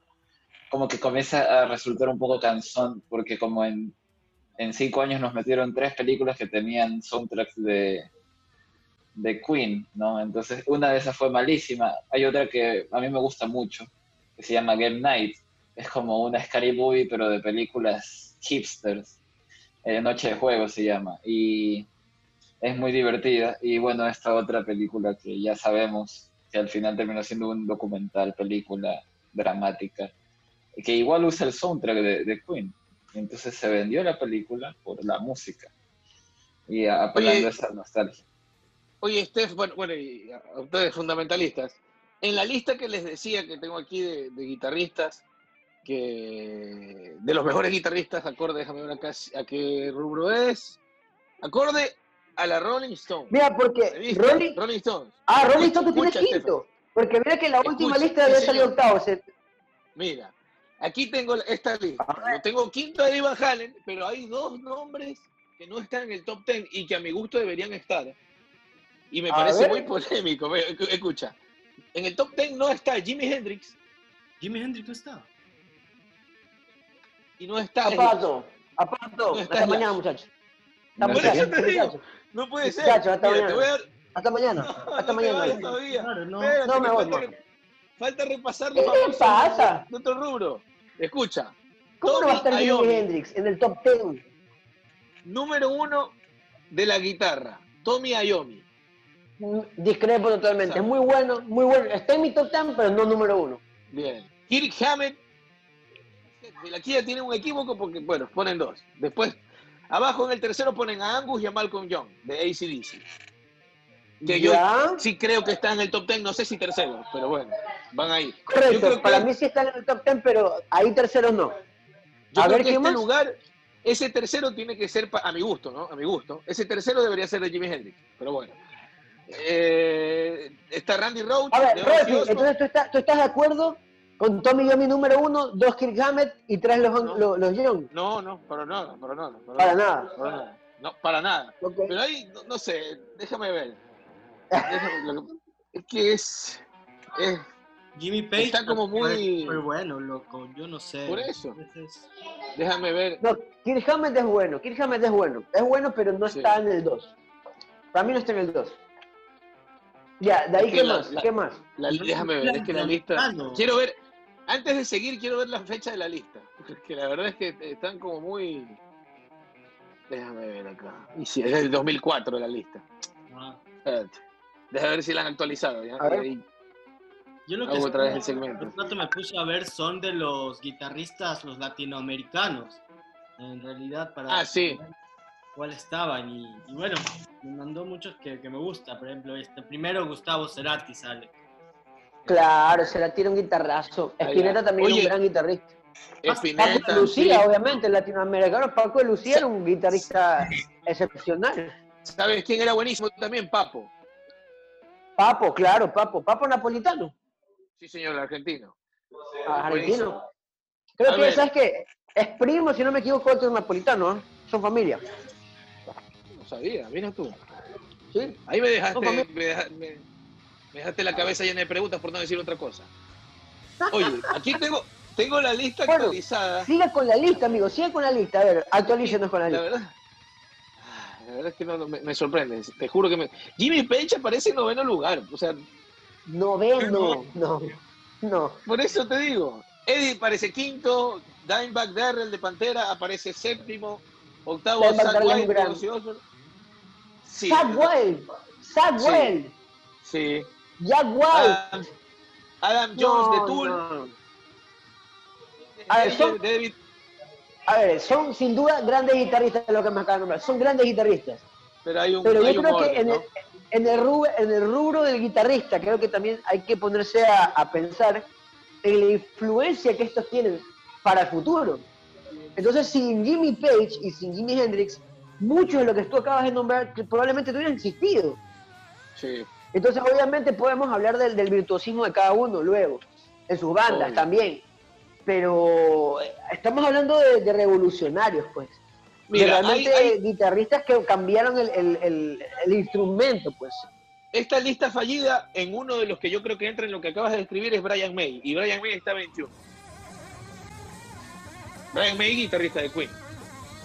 como que comienza a resultar un poco cansón, porque como en, en cinco años nos metieron tres películas que tenían soundtracks de, de Queen, ¿no? Entonces, una de esas fue malísima. Hay otra que a mí me gusta mucho, que se llama Game Night. Es como una Scary Movie, pero de películas hipsters. Eh, Noche de Juego se llama. Y es muy divertida. Y bueno, esta otra película que ya sabemos que al final terminó siendo un documental, película dramática, que igual usa el soundtrack de, de Queen. Entonces se vendió la película por la música. Y apelando Oye, a esa nostalgia. Oye, Steph, bueno, bueno, y a ustedes fundamentalistas, en la lista que les decía que tengo aquí de, de guitarristas, que de los mejores guitarristas, acorde, déjame ver acá a qué rubro es, acorde a la Rolling Stone. Mira, porque ¿Revista? Rolling, Rolling Stones. ah, Rolling Stone tú tienes quinto. Porque mira que la última Escucha, lista salido señor. octavo. o sea, Mira, aquí tengo esta lista. Yo tengo quinto a Eddie Van Halen, pero hay dos nombres que no están en el top ten y que a mi gusto deberían estar. Y me A parece ver. muy polémico. Escucha, en el top ten no está Jimi Hendrix Jimi Hendrix no está. Y no está. Apato, apato. No Hasta mañana, muchachos. Hasta No mañana, te digo, muchachos. no puede ser. Muchacho, hasta Mira, mañana. a Hasta mañana. No, Hasta no mañana. todavía. Claro, no. Espérate, No me voy, falta, mano. falta repasar ¿Qué los famosos pasa? de otro rubro. Escucha, ¿Cómo no va a estar Jimi. Hendrix en el top 10? número uno de la guitarra, Tommy Iommi. Mm, Discrepo totalmente. Es muy bueno, muy bueno. Está en mi top 10, pero no número uno. Bien. Kirk Hammett. Aquí ya tiene un equívoco porque, bueno, ponen dos. Después, Abajo en el tercero ponen a Angus y a Malcolm Young, de ACDC. Que yo sí creo que está en el top 10, no sé si tercero, pero bueno, van ahí. Yo Correcto, creo que- para mí sí están en el top 10, pero ahí terceros no. Yo A creo ver, que ¿quién este más? lugar, ese tercero tiene que ser, a mi gusto, ¿no? A mi gusto. Ese tercero debería ser de Jimi Hendrix, pero bueno. Eh, está Randy Roach, A ver, entonces ¿tú estás, tú estás de acuerdo con Tommy Yomi número uno, dos Kirk Hammett y tres los, No. los, los Young? No, no, para nada, para nada. Para nada. Para nada. No, para nada. Pero ahí, no, no sé, déjame ver. Déjame- lo que- es que es, es Jimmy Page Está como muy- muy bueno, loco. Yo no sé. Por eso. Déjame ver. No, Kirk Hammett es bueno, Kirk Hammett es bueno. Es bueno, pero no Sí. está en el 2. Para mí no está en el 2. Ya, de ahí, Es que ¿qué la- más? la- ¿Qué más? La- déjame ver, es que la lista. Ah, no. Quiero ver, antes de seguir, quiero ver la fecha de la lista. Porque la verdad es que están como muy. Déjame ver acá. Y si es del 2004 la lista. Ah. Déjame ver si la han actualizado. ¿ya? A ver. Y- Yo lo que Hago otra vez el segmento. un rato me puse a ver son de los guitarristas, los latinoamericanos. En realidad, para Ah, sí. ver cuál estaban. Y, y bueno, me mandó muchos que, que me gusta. Por ejemplo, este primero Gustavo Cerati sale. Claro, se la tira un guitarrazo. Ah. Spinetta también es un gran guitarrista. Paco Spinetta, de Lucía, sí. obviamente, el latinoamericano. Paco de Lucía era un guitarrista excepcional. ¿Sabes quién era buenísimo también? Papo. Papo, claro, Papo. Papo napolitano, Sí, señor, argentino. argentino. Creo A que, ver. ¿sabes qué? Es primo, si no me equivoco, otro napolitano, ¿eh? Son familia. No sabía, mira tú. ¿Sí? Ahí me dejaste, me- me dejaste la cabeza llena de preguntas por no decir otra cosa. Oye, aquí tengo, tengo la lista Bueno, actualizada. Siga con la lista, amigo, siga con la lista. A ver, actualícenos con la La lista. verdad, la verdad es que no, no, me, me sorprende. Te juro que me. Jimmy Page aparece en noveno lugar. O sea, Noveno, no, no. por eso te digo. Eddie aparece quinto. Dimebag Darrell de Pantera aparece séptimo. Octavo, Ozzy Osbourne. Sí. Zach Wild, Zach Sí. Jack Wild. Adam, Adam Jones No, de Tool. no. A ver, son- David, A ver, son sin duda grandes guitarristas lo que me acaban de nombrar. Son grandes guitarristas. pero hay un, Pero hay yo creo que en ¿no? el, en, el rubro, en el rubro del guitarrista, creo que también hay que ponerse a, a pensar en la influencia que estos tienen para el futuro. Entonces, sin Jimmy Page y sin Jimi Hendrix, muchos de lo que tú acabas de nombrar probablemente no hubieran existido. Sí. Entonces, obviamente podemos hablar del, del virtuosismo de cada uno luego, en sus bandas Obvio. también. Pero eh, estamos hablando de, de revolucionarios, pues. Mira, de realmente hay- hay- guitarristas que cambiaron el, el- el- el instrumento, pues. Esta lista fallida, en uno de los que yo creo que entra en lo que acabas de describir, es Brian May. Y Brian May está 21. Brian May, guitarrista de Queen.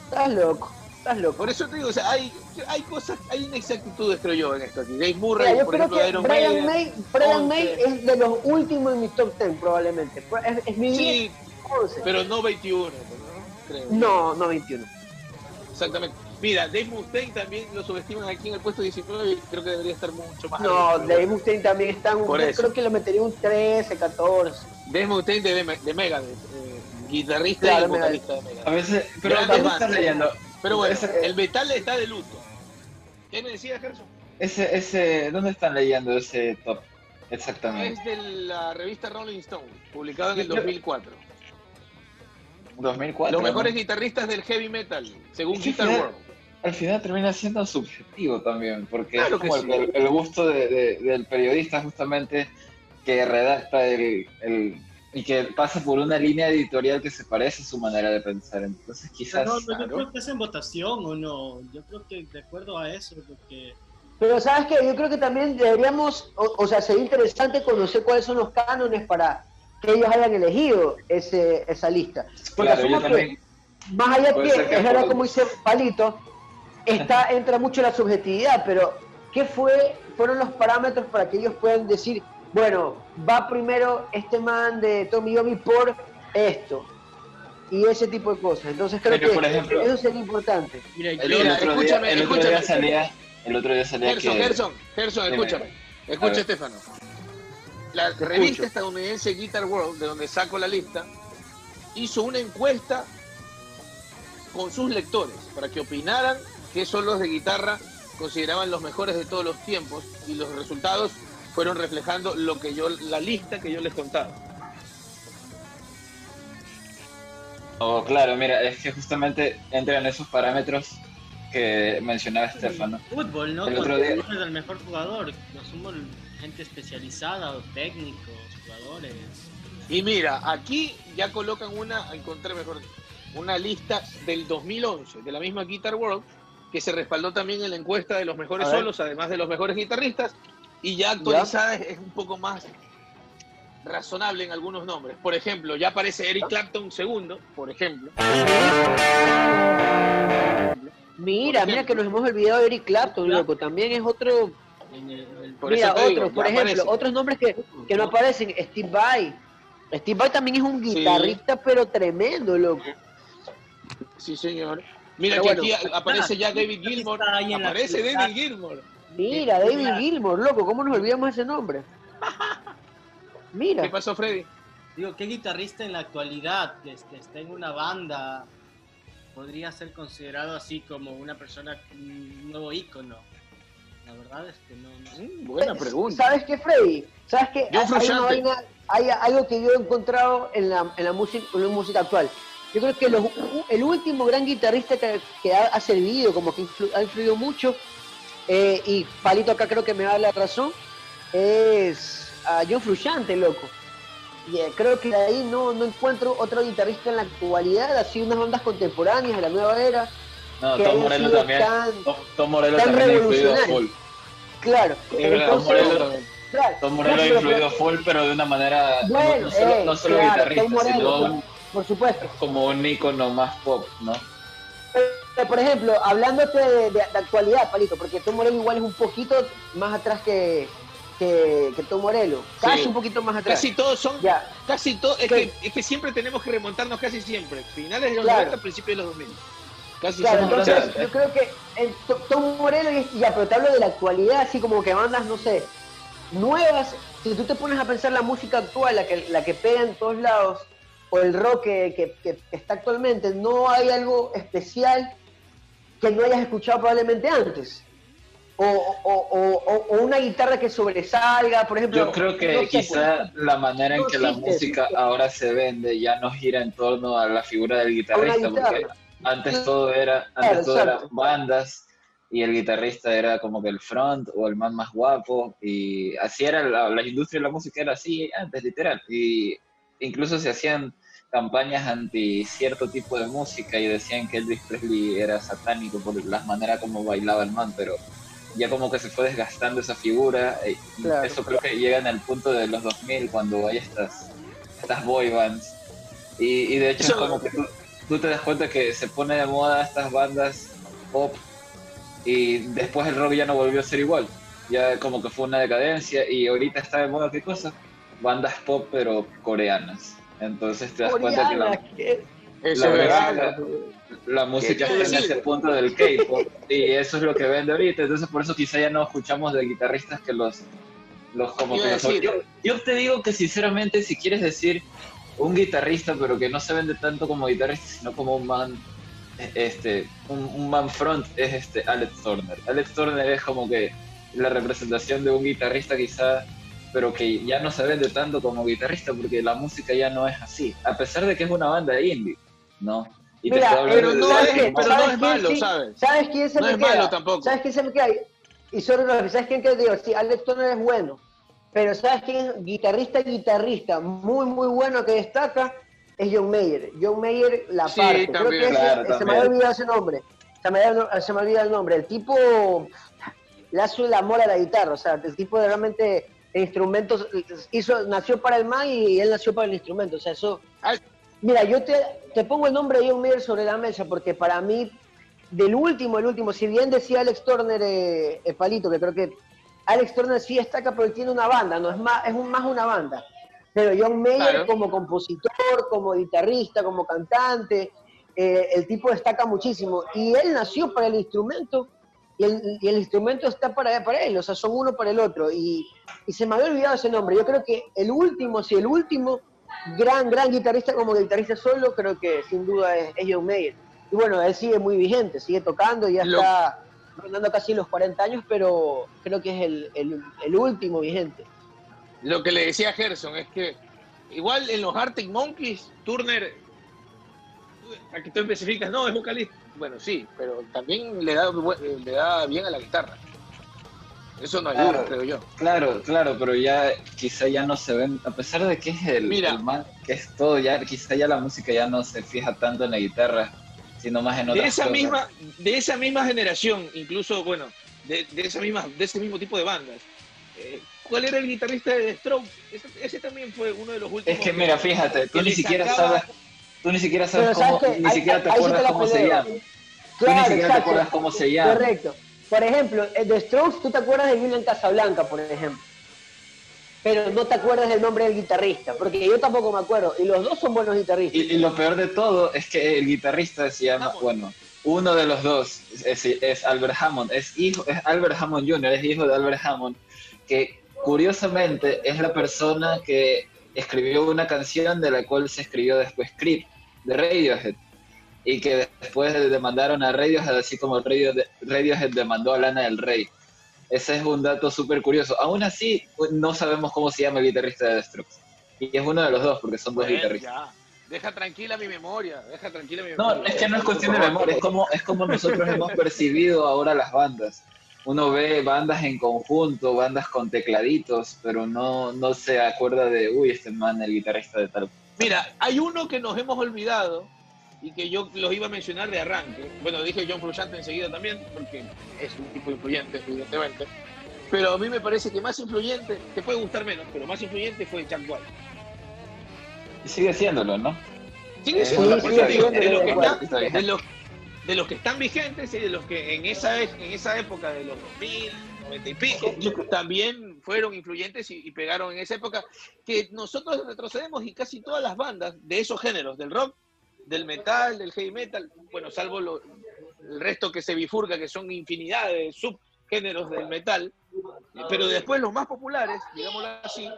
Estás loco, estás loco. Por eso te digo, o sea, hay, hay cosas, hay inexactitudes, creo yo, en esto aquí. Dave Murray, Mira, yo por creo ejemplo, de que Iron Brian Maiden. May, Brian 11. May es de los últimos en mi top 10, probablemente. Es, es mi Sí, 11. pero no 21, ¿no? Creo. No, no 21. Exactamente. Mira, Dave Mustaine también lo subestiman aquí en el puesto 19 y creo que debería estar mucho más No, arriba. Dave Mustaine también está en un, Por yo eso. creo que lo metería un 13, 14. Dave Mustaine de, de Megadeth, eh, guitarrista Claro, y vocalista de Megadeth. A veces, pero Grandes ¿dónde estás bandas. leyendo? Pero bueno, Ese- el metal está de luto. ¿Qué me decía Gerson? Ese, ese, ¿dónde están leyendo ese top? Exactamente. Es de la revista Rolling Stone, publicado en el Yo- 2004. 2004. Los ¿no? mejores guitarristas del heavy metal, según Guitar final- World. Al final termina siendo subjetivo también, porque Claro es como sí. el, el- el gusto de- de- del periodista justamente que redacta el, el- y que pasa por una línea editorial que se parece a su manera de pensar. Entonces quizás... No, no, yo claro. creo que es en votación o no. Yo creo que de acuerdo a eso, porque Pero sabes que yo creo que también deberíamos, o, o sea, sería interesante conocer cuáles son los cánones para que ellos hayan elegido ese, esa lista. Porque Claro, yo asumo que, también. más allá que, es verdad como dice Palito, está, entra mucho la subjetividad, pero ¿qué fue, fueron los parámetros para que ellos puedan decir, bueno, va primero este man de Tommy Yomi por esto? Y ese tipo de cosas. Entonces creo Pero, que por ejemplo- eso sería importante. mira, El- yo- Mira, el otro día, escúchame, el otro día salía, el otro día salía Gerson, que... Gerson, Gerson, escúchame. Escucha. Estefano. La revista estadounidense Guitar World, de donde saco la lista, hizo una encuesta con sus lectores para que opinaran qué solos de guitarra consideraban los mejores de todos los tiempos y los resultados fueron reflejando lo que yo la lista que yo les contaba. Oh, claro, mira, es que justamente entran esos parámetros que mencionaba Estefano. Fútbol, ¿no? El otro día- eres el mejor jugador, no somos gente especializada o técnicos, jugadores. Y mira, aquí ya colocan una, encontré mejor, una lista del 2011 de la misma Guitar World que se respaldó también en la encuesta de los mejores solos, además de los mejores guitarristas, y ya actualizada es, es un poco más razonable en algunos nombres. Por ejemplo, ya aparece Eric Clapton segundo, por ejemplo. Mira, Por mira que nos hemos olvidado de Eric Clapton, loco. También es otro. En el- el- Por mira, digo, otros, por ejemplo, aparece. otros nombres que, que no aparecen. Steve Vai. Steve Vai también es un guitarrista, pero tremendo, loco. Sí, señor. Mira Pero que bueno, aquí aparece ya David Gilmour. Aparece. David Gilmour. Mira, Sí, David mira. Gilmour, loco. ¿Cómo nos olvidamos ese nombre? ¿Qué Mira, pasó, Freddy? Digo, ¿qué guitarrista en la actualidad que este, está en una banda podría ser considerado así como una persona, un nuevo ícono? La verdad es que no. no. Mm, buena Eh, pregunta. ¿sabes qué, Freddy? ¿Sabes qué? John Hay, hay una vaina- hay algo que yo he encontrado en la, en la, música, en la música actual. Yo creo que los- el último gran guitarrista que, que ha, ha servido, como que influ- ha influido mucho, eh, y Palito acá creo que me da la razón, es a John Frusciante, loco. Y, eh, creo que de ahí no, no encuentro otro guitarrista en la actualidad, así unas bandas contemporáneas de la nueva era. No, que Tom Morello también. tan- Tom, Tom Morello tan también ha influido full. Claro. Tom Morello, claro, Tom Morello ha influido full, pero de una manera no- Bueno, no, solo, eh, no solo claro, guitarrista, Morello, sino por supuesto. como un ícono más pop, ¿no? Por ejemplo, hablándote de, de- de actualidad, Palito, porque Tom Morello igual es un poquito más atrás que, que, que Tom Morello. Casi Sí. un poquito más atrás. Casi todos son, Ya, casi todo, es que, es que siempre tenemos que remontarnos casi siempre. Finales de los Claro. 90, principios de los 2000. Casi claro, siempre. entonces claro. yo creo que el Tom Morello, y- ya, pero te hablo de la actualidad, así como que bandas, no sé, nuevas. Si tú te pones a pensar la música actual, la que, la que pega en todos lados, o el rock que, que- que está actualmente, no hay algo especial que no hayas escuchado probablemente antes. O, o- o- o- una guitarra que sobresalga, por ejemplo. Yo creo que no sé, quizá la manera en no que la música existe. ahora se vende ya no gira en torno a la figura del guitarrista, porque antes todo era, antes todo era bandas y el guitarrista era como que el front o el man más guapo y así era la, la industria de la música era así antes literal y incluso se hacían campañas anti cierto tipo de música y decían que Elvis Presley era satánico por la manera como bailaba el man, pero ya como que se fue desgastando esa figura. eh, y Claro. Eso creo que llega en el punto de los 2000 cuando hay estas, estas boy bands. Y, y de hecho Eso- es como que tú, tú te das cuenta que se pone de moda estas bandas pop y después el rock ya no volvió a ser igual. Ya como que fue una decadencia y ahorita está de moda qué cosa? Bandas pop pero coreanas. Entonces te das cuenta que la, verdad, la música ¿Qué está en ese punto del K-pop y eso es lo que vende ahorita. Entonces, por eso quizá ya no escuchamos de guitarristas que los. los como que a los- yo, yo te digo que, sinceramente, si quieres decir un guitarrista, pero que no se vende tanto como guitarrista, sino como un man. Este, un, un man front es este Alex Turner. Alex Turner es como que la representación de un guitarrista quizá pero que ya no se vende tanto como guitarrista porque la música ya no es así, a pesar de que es una banda indie, ¿no? Y te Mira, hablando Pero de- no ¿sabes es, qué? pero no ¿Sabes es malo, sí? ¿sabes? ¿Sabes quién se No me es queda? malo tampoco. ¿Sabes quién se me queda? Y sobre todo, ¿sabes quién que digo? Sí, Alex Turner es bueno. Pero ¿sabes quién es guitarrista, guitarrista? Muy, muy bueno que destaca es John Mayer. John Mayer, la Sí, parte. Creo también. que ese- Claro, se me había olvidado ese nombre. Se me, había- se me olvidado el nombre. El tipo le hace el amor a la guitarra. O sea, el tipo de realmente de instrumentos hizo, nació para el man y él nació para el instrumento. O sea, eso. Mira, yo te, te pongo el nombre de John Mayer sobre la mesa porque para mí del último, el último, si bien decía Alex Turner, eh, Palito, que creo que Alex Turner sí destaca, él tiene una banda, no es más, es un, más una banda. Pero John Mayer Claro. como compositor, como guitarrista, como cantante, eh, el tipo destaca muchísimo. Y él nació para el instrumento y el, y el instrumento está para, para él, o sea, son uno para el otro. Y, y se me había olvidado ese nombre. Yo creo que el último, sí, el último gran, gran guitarrista como guitarrista solo, creo que sin duda es, es John Mayer. Y bueno, él sigue muy vigente, sigue tocando, ya Lo- está rondando casi los 40 años, pero creo que es el, el- el último vigente. Lo que le decía a Gerson es que igual en los Arctic Monkeys, Turner, a que tú especificas, no, es vocalista. Bueno, sí, pero también le da, eh, le da bien a la guitarra. Eso no ayuda, Claro. creo yo. Claro, claro, pero ya quizá ya no se ven, a pesar de que es el, Mira. el man, que es todo, ya quizá ya la música ya no se fija tanto en la guitarra, sino más en De otras esa cosas. misma, de esa misma generación, incluso, bueno, de, de esa misma, de ese mismo tipo de bandas. eh, ¿Cuál era el guitarrista de The Strokes? Ese, ese también fue uno de los últimos. Es que mira, fíjate, tú ni siquiera sacaba- sabes, tú ni siquiera sabes cómo, que ni siquiera te ahí sí te acuerdas cómo se llama. Tú ni siquiera te acuerdas cómo se llama. Correcto. Por ejemplo, el de Strokes, tú te acuerdas de William Casablanca, por ejemplo. Pero no te acuerdas del nombre del guitarrista, porque yo tampoco me acuerdo. Y los dos son buenos guitarristas. Y, y lo peor de todo es que el guitarrista se llama, Hammond. bueno, uno de los dos es, es Albert Hammond, es hijo, es Albert Hammond Jr., es hijo de Albert Hammond, que curiosamente es la persona que escribió una canción de la cual se escribió después Creep, de Radiohead, y que después demandaron a Radiohead, así como Radiohead, Radiohead demandó a Lana del Rey. Ese es un dato súper curioso. Aún así, no sabemos cómo se llama el guitarrista de Strokes. Y es uno de los dos, porque son dos guitarristas. ya. Deja tranquila mi memoria, deja tranquila mi No, memoria. es que no es cuestión de memoria, es como, es como nosotros hemos percibido ahora las bandas. Uno ve bandas en conjunto, bandas con tecladitos, pero no, no se acuerda de, uy, este man, el guitarrista de tal. Mira, hay uno que nos hemos olvidado y que yo los iba a mencionar de arranque. Bueno, dije John Frusciante enseguida también, porque es un tipo influyente, evidentemente. Pero a mí me parece que más influyente, te puede gustar menos, pero más influyente fue Jack White. Y sigue siéndolo, ¿no? Sigue Eh, sí, de de, de los que están vigentes y de los que en esa, en esa época de los 2000, 90 y pico, también fueron influyentes y, y pegaron en esa época, que nosotros retrocedemos y casi todas las bandas de esos géneros, del rock, del metal, del heavy metal, bueno, salvo lo- el resto que se bifurca, que son infinidad de subgéneros del metal, pero después los más populares, digámoslo así,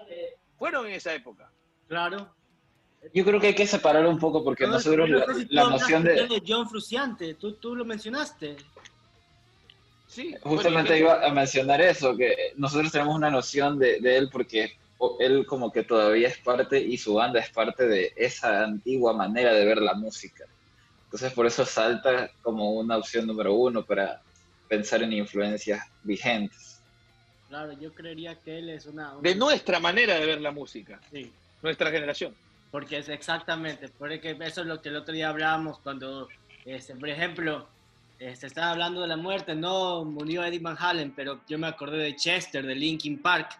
fueron en esa época. Claro. Yo creo que hay que separar un poco porque No, nosotros no la, sé si tú la noción de... de John Fruciante, tú, tú lo mencionaste. Sí, Justamente bueno, iba a mencionar eso, que nosotros tenemos una noción de, de él porque él como que todavía es parte y su banda es parte de esa antigua manera de ver la música. Entonces por eso salta como una opción número uno para pensar en influencias vigentes. Claro, yo creería que él es una... de nuestra manera de ver la música, Sí, nuestra generación. Porque es exactamente, porque eso es lo que el otro día hablábamos cuando, este, por ejemplo, se estaba hablando de la muerte, no murió Eddie Van Halen, pero yo me acordé de Chester, de Linkin Park.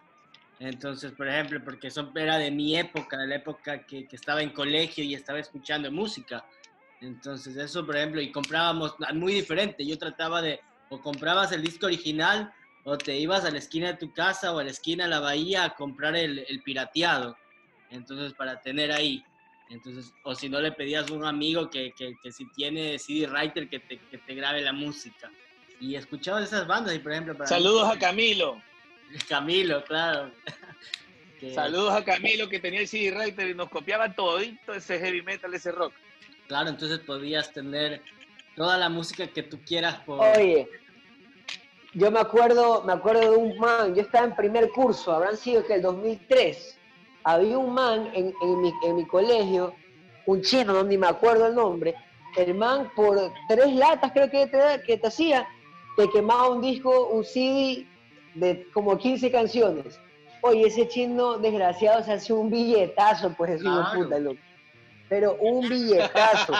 Entonces, por ejemplo, porque eso era de mi época, de la época que, que estaba en colegio y estaba escuchando música. Entonces, eso, por ejemplo, y comprábamos, muy diferente, yo trataba de, o comprabas el disco original, o te ibas a la esquina de tu casa o a la esquina de la bahía a comprar el, el pirateado. Entonces, para tener ahí. Entonces, o si no le pedías a un amigo que, que, que si tiene CD writer que te, que te grabe la música. Y escuchabas esas bandas y por ejemplo para Saludos a Camilo. Camilo, claro. Que- Saludos a Camilo que tenía el CD Writer y nos copiaba todito ese heavy metal, ese rock. Claro, entonces podías tener toda la música que tú quieras por... Oye, yo me acuerdo, me acuerdo de un man, yo estaba en primer curso, habrán sido que el 2003. Había un man en, en mi, en mi colegio, un chino, no ni me acuerdo el nombre. El man por tres latas creo que te, que te hacía, te quemaba un disco, un CD de como 15 canciones. Oye, ese chino desgraciado se hace un billetazo, pues es Claro. puta, loco. Pero un billetazo.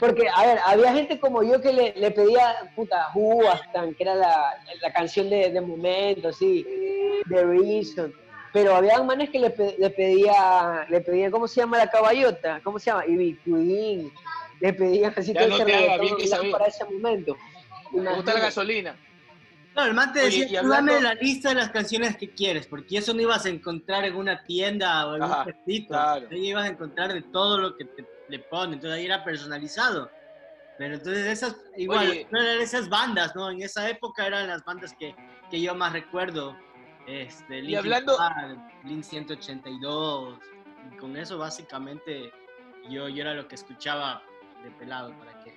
Porque, a ver, había gente como yo que le, le pedía, puta, Who que era la, la canción de, de momento, sí, The Reason. Pero había manes que le, pe- le pedía, le pedían, ¿cómo se llama la caballota? ¿Cómo se llama? Ivy Queen. Le pedían así Ya todo no ese reggaetón para ese momento. Me gusta la gasolina. No, el man te Oye, decía, y "Tú dame hablando- la lista de las canciones que quieres, porque eso no ibas a encontrar en una tienda o en Ajá, un puestito. claro. Ahí ibas a encontrar de todo lo que te, le ponen, entonces ahí era personalizado. Pero entonces esas, igual, Oye. no eran esas bandas, ¿no? En esa época eran las bandas que, que yo más recuerdo. Este, Linkin hablando- Park, Blink 182, y con eso básicamente yo, yo era lo que escuchaba de pelado, ¿para qué?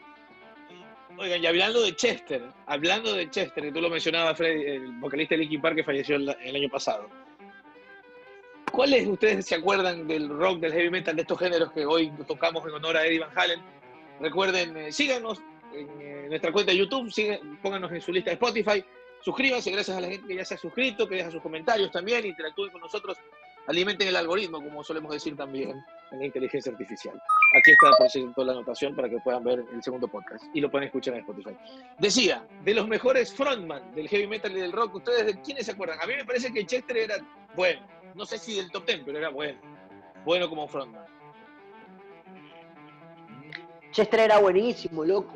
Oigan, y hablando de Chester, hablando de Chester, que tú lo mencionabas, Freddy, el vocalista de Linkin Park que falleció el, el año pasado. ¿Cuáles ustedes se acuerdan del rock, del heavy metal, de estos géneros que hoy tocamos en honor a Eddie Van Halen? Recuerden, eh, síganos en eh, nuestra cuenta de YouTube, pónganos en su lista de Spotify, suscríbanse, gracias a la gente que ya se ha suscrito, que deja sus comentarios también, interactúen con nosotros, alimenten el algoritmo, como solemos decir también en la inteligencia artificial. Aquí está, por cierto, la anotación para que puedan ver el segundo podcast y lo pueden escuchar en Spotify. Decía, de los mejores frontman del heavy metal y del rock, ¿ustedes de quiénes se acuerdan? A mí me parece que Chester era bueno, no sé si del top 10, pero era bueno. Bueno como frontman. Chester era buenísimo, loco.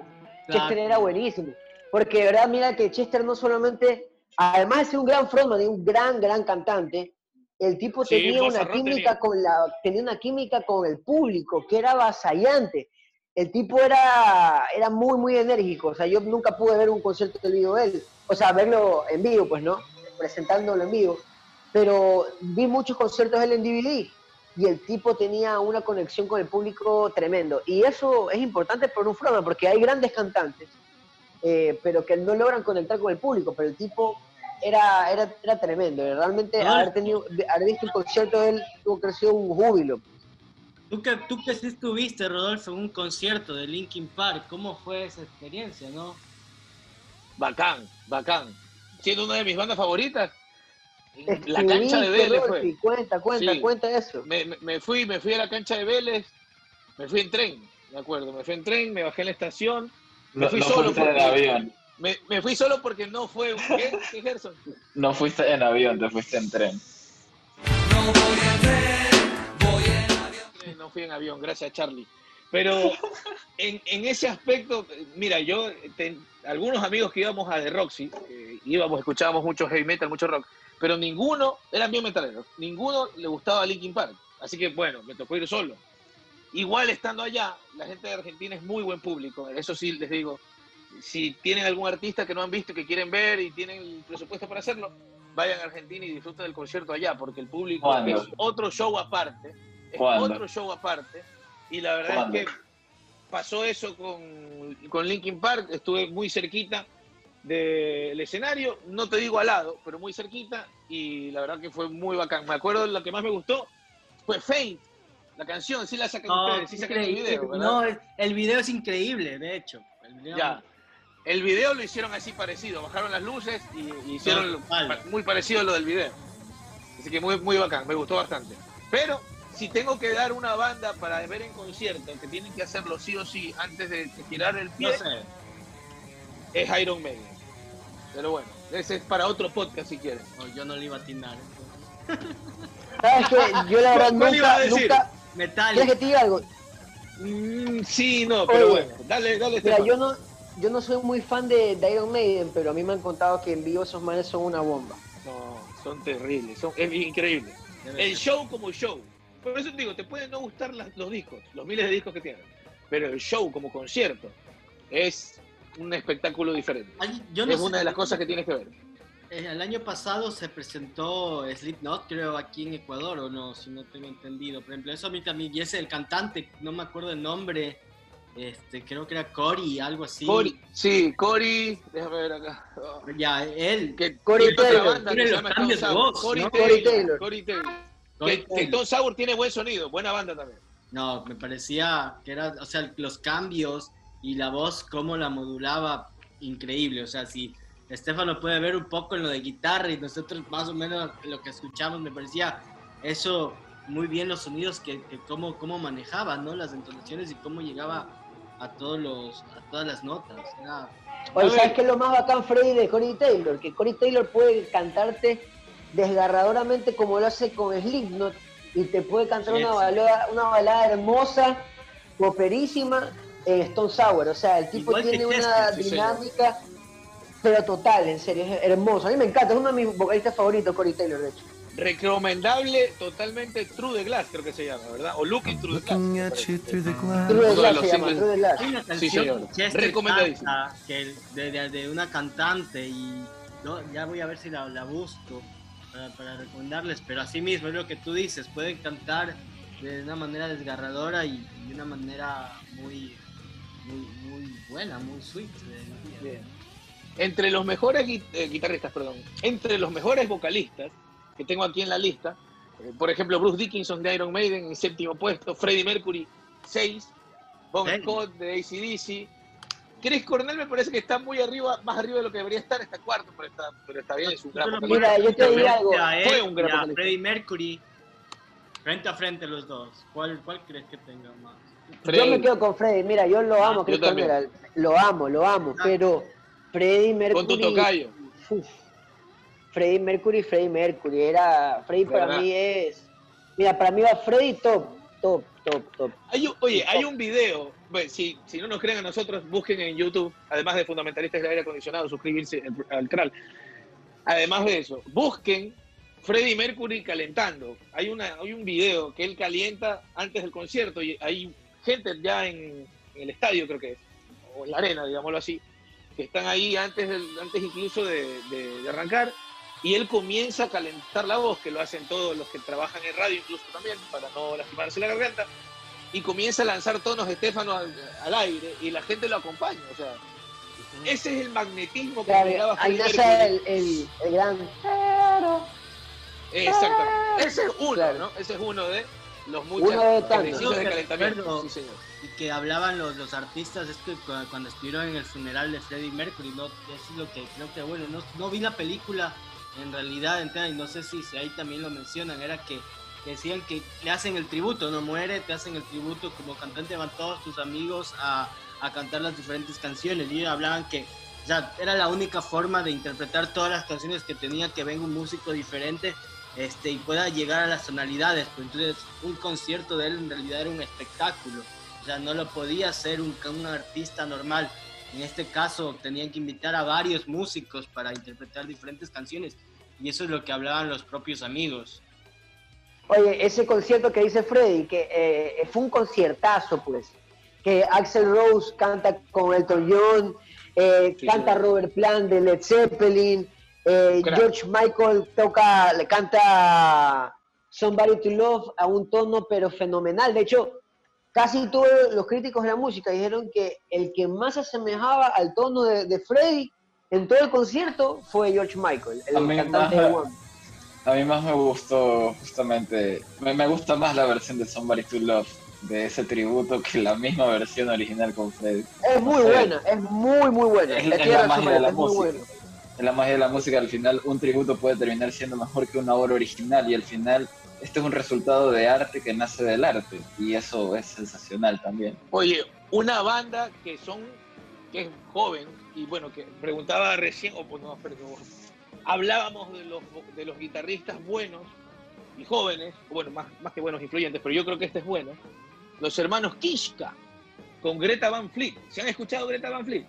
Chester era buenísimo. Porque de verdad, mira que Chester no solamente, además de ser un gran frontman y un gran, gran cantante, el tipo Sí, tenía una química tenía. con la, tenía una química con el público que era avasallante. El tipo era, era muy, muy enérgico. O sea, yo nunca pude ver un concierto de vivo de él. O sea, verlo en vivo, pues, ¿no? Presentándolo en vivo. Pero vi muchos conciertos de él en DVD y el tipo tenía una conexión con el público tremendo. Y eso es importante por un frontman, porque hay grandes cantantes, eh, pero que no logran conectar con el público, pero el tipo era, era, era tremendo. Realmente Rodolfo. haber, tenido, haber visto un concierto de él tuvo que sido un júbilo. Tú que, tú que sí estuviste, Rodolfo, en un concierto de Linkin Park, ¿cómo fue esa experiencia, no? Bacán, bacán. Siendo una de mis bandas favoritas, la cancha de Vélez fue. Cuenta, cuenta, Sí. cuenta eso. Me, me- me fui, me fui a la cancha de Vélez, me fui en tren, me acuerdo, me fui en tren, me bajé en la estación, Me No, fui no solo fuiste en porque- avión. me, me fui solo porque no fue un... ¿Qué? ¿Qué, Gerson? No fuiste en avión, te fuiste en tren. No fui en avión, gracias Charlie. Pero en, en ese aspecto, mira, yo, ten- algunos amigos que íbamos a The Roxy, eh, íbamos, escuchábamos mucho heavy metal, mucho rock, pero ninguno, eran bien metaleros, ninguno le gustaba Linkin Park. Así que bueno, me tocó ir solo. Igual estando allá, la gente de Argentina es muy buen público, eso sí les digo. Si tienen algún artista que no han visto y que quieren ver y tienen el presupuesto para hacerlo, vayan a Argentina y disfruten del concierto allá, porque el público ¿Cuándo? es otro show aparte. Es ¿Cuándo? otro show aparte. Y la verdad ¿Cuándo? es que pasó eso con, con Linkin Park, estuve muy cerquita del escenario, no te digo al lado, pero muy cerquita, y la verdad que fue muy bacán. Me acuerdo, lo que más me gustó fue Faint, la canción, sí la sacan No, ustedes, sí sacan el video, ¿verdad? No, el video es increíble, de hecho. El video- Ya. El video lo hicieron así parecido, bajaron las luces y, y hicieron muy parecido a lo del video. Así que muy, muy bacán, me gustó bastante. Pero si tengo que dar una banda para ver en concierto, que tienen que hacerlo sí o sí antes de, de tirar el No pie, sé. es Iron Maiden. Pero bueno, ese es para otro podcast si quieren. No, yo no le iba a atinar. entonces. ¿Sabes qué? Yo la verdad ¿Cuál- cuál iba a nunca, decir? nunca... Metallica. ¿Quieres que te diga algo? Mm, sí, no, pero Oye, bueno, dale, dale. Mira, yo no, yo no soy muy fan de, de Iron Maiden, pero a mí me han contado que en vivo esos manes son una bomba. No, son terribles, son, es increíble. El show como show. Por eso te digo, te pueden no gustar las- los discos, los miles de discos que tienen, pero el show como concierto es un espectáculo diferente. Ay, yo no es sé, una de las cosas que tienes que ver. Eh, El año pasado se presentó Slipknot, creo, aquí en Ecuador, o no, si no tengo entendido. Por ejemplo, eso a mí también, y ese el cantante, no me acuerdo el nombre, este, creo que era Cory, algo así. Cory, sí, Cory, déjame ver acá. Oh, Ya, él. que otra Taylor. ¿no? Taylor, Corey Taylor. Cory Que, que Taylor. Tom Sauer tiene buen sonido, buena banda también. No, me parecía que era, o sea, los cambios y la voz, cómo la modulaba, increíble. O sea, si Estefano puede ver un poco en lo de guitarra y nosotros más o menos lo que escuchamos, me parecía eso muy bien los sonidos que, que cómo, cómo manejaba, ¿no? Las entonaciones y cómo llegaba a todos los, a todas las notas. Era- Oye. ¿sabes qué es lo más bacán, Freddy, de Corey Taylor? Que Corey Taylor puede cantarte desgarradoramente como lo hace con Slipknot y te puede cantar Sí, una, balada, una balada hermosa, operísima en Stone Sour. O sea, el tipo Igual tiene una Chester, sí, señor. dinámica, pero total, en serio, es hermoso. A mí me encanta, es uno de mis vocalistas favoritos, Corey Taylor, de hecho. Recomendable totalmente True the Glass, creo que se llama, ¿verdad? O Looking Through the Glass. Looking me at parece. you through the glass. True the de Glass se llama, True the Glass. Hay una Sí, canción Chester Recomendadísimo. que de, de- de una cantante y no, ya voy a ver si la, la busco para, para recomendarles, pero así mismo es lo que tú dices, pueden cantar de una manera desgarradora y, y de una manera muy muy, muy buena, muy sweet. Bien. Entre los mejores eh, guitarristas, perdón, entre los mejores vocalistas que tengo aquí en la lista, eh, por ejemplo, Bruce Dickinson de Iron Maiden en séptimo puesto, Freddie Mercury 6, Bon. Scott de ACDC. Chris Cornell me parece que está muy arriba, más arriba de lo que debería estar, está cuarto, pero está, pero está bien, es un gran vocalista. Mira, yo te digo algo. Él Fue un gran vocalista. Freddie Mercury, frente a frente los dos. ¿Cuál, cuál crees que tenga más? Yo me quedo con Freddy. Mira, yo lo amo, yo Chris. Cornell. Lo amo, lo amo. Ah. Pero Freddie Mercury. Con tu tocayo. Uf. Freddie Mercury, Freddie Mercury. Era. Freddie para mí es. Mira, para mí va Freddie top, top, top, top. Hay un- oye, hay un video, bueno, si, si no nos creen a nosotros, busquen en YouTube, además de Fundamentalistas del Aire Acondicionado, suscribirse al, al canal. Además de eso, busquen Freddie Mercury calentando. Hay, una, hay un video que él calienta antes del concierto y hay gente ya en, en el estadio, creo que es, o en la arena, digámoslo así, que están ahí antes, del, antes incluso de, de- de arrancar y él comienza a calentar la voz, que lo hacen todos los que trabajan en radio incluso también, para no lastimarse la garganta y comienza a lanzar tonos de Estefano al, al aire y la gente lo acompaña. O sea, ese es el magnetismo que Claro, ahí nace el, el, el gran. Exactamente. Ese es uno, Claro. ¿no? Ese es uno de los muchos Uno de. Recuerdo- Sí, señor. Y que hablaban los, los artistas es que cu- cuando estuvieron en el funeral de Freddie Mercury, ¿no? eso es lo que creo que, bueno, no, no vi la película en realidad entera y no sé si, si ahí también lo mencionan, era que, decían que le hacen el tributo, no muere, te hacen el tributo, como cantante van todos tus amigos a, a cantar las diferentes canciones y ellos hablaban que sea, era la única forma de interpretar todas las canciones que tenía que venga un músico diferente este, y pueda llegar a las tonalidades. Pues entonces, un concierto de él en realidad era un espectáculo. O sea, no lo podía hacer un, un artista normal. En este caso, tenían que invitar a varios músicos para interpretar diferentes canciones. Y eso es lo que hablaban los propios amigos. Oye, ese concierto que dice Freddy, que eh, fue un conciertazo, pues. Que Axel Rose canta con Elton John, eh, Sí, canta. Robert Plant de Led Zeppelin, eh. George Michael toca, le canta Somebody to Love a un tono pero fenomenal. De hecho, casi todos los críticos de la música dijeron que el que más se asemejaba al tono de, de Freddy en todo el concierto fue George Michael, el A mí cantante más- de One. A mí más me gustó justamente, me, me gusta más la versión de Somebody to Love, de ese tributo, que la misma versión original con Freddy. Es muy buena, es muy, muy buena. Es, la magia de la música. buena. Es la magia de la música, al final un tributo puede terminar siendo mejor que una obra original y al final este es un resultado de arte que nace del arte y eso es sensacional también. Oye, una banda que son, que es joven, y bueno, que preguntaba recién, o pues no, perdón, hablábamos de los, de los guitarristas buenos y jóvenes, bueno, más, más que buenos influyentes, pero yo creo que este es bueno, los hermanos Kishka, con Greta Van Fleet. ¿Se han escuchado Greta Van Fleet?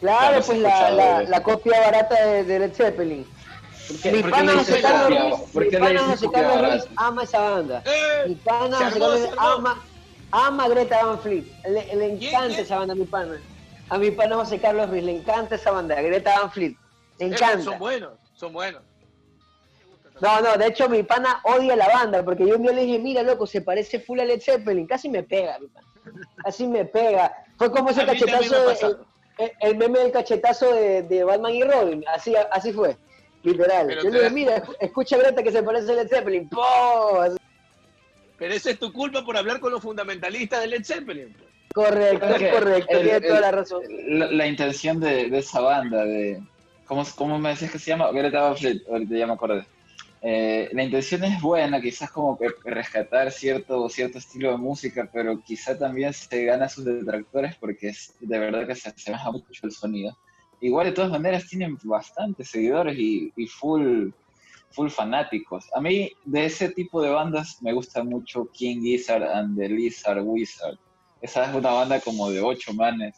Claro, pues la, la, copia barata de, de Led Zeppelin. Mi pana José Carlos? Ruiz, ¿Por mi pana José Carlos Ruiz ama esa banda. Mi ¡Eh! pana Se José Carlos Ruiz ama, ama a Greta Van Fleet. Le, le ¿Quién, encanta quién? esa banda a mi pana. A mi pana José Carlos Ruiz le encanta esa banda, Greta Van Fleet. Le Eh, encanta. Son buenos, son buenos. No, no, de hecho mi pana odia la banda, porque yo un día le dije, mira, loco, se parece full a Led Zeppelin, casi me pega, mi pana. Casi me pega. Fue como ese A mí también me ha cachetazo, de-. El, meme del cachetazo de, de Batman y Robin, así, así fue, literal. Pero yo le dije, das- mira, escu- escucha Greta que se parece a Led Zeppelin, ¡po! Así, Pero esa es tu culpa por hablar con los fundamentalistas de Led Zeppelin. Correcto, es correcto, el- tiene el- toda la razón. La, la intención de, de esa banda, de ¿cómo, ¿cómo me decías que se llama? Greta Van Fleet, ahorita ya me acordé. Eh, la intención es buena, quizás como que rescatar cierto, cierto estilo de música, pero quizá también se gana sus detractores porque es, de verdad que se asemeja mucho el sonido. Igual de todas maneras tienen bastantes seguidores y, y full, full fanáticos. A mí de ese tipo de bandas me gusta mucho King Gizzard and the Lizard Wizard. Esa es una banda como de ocho manes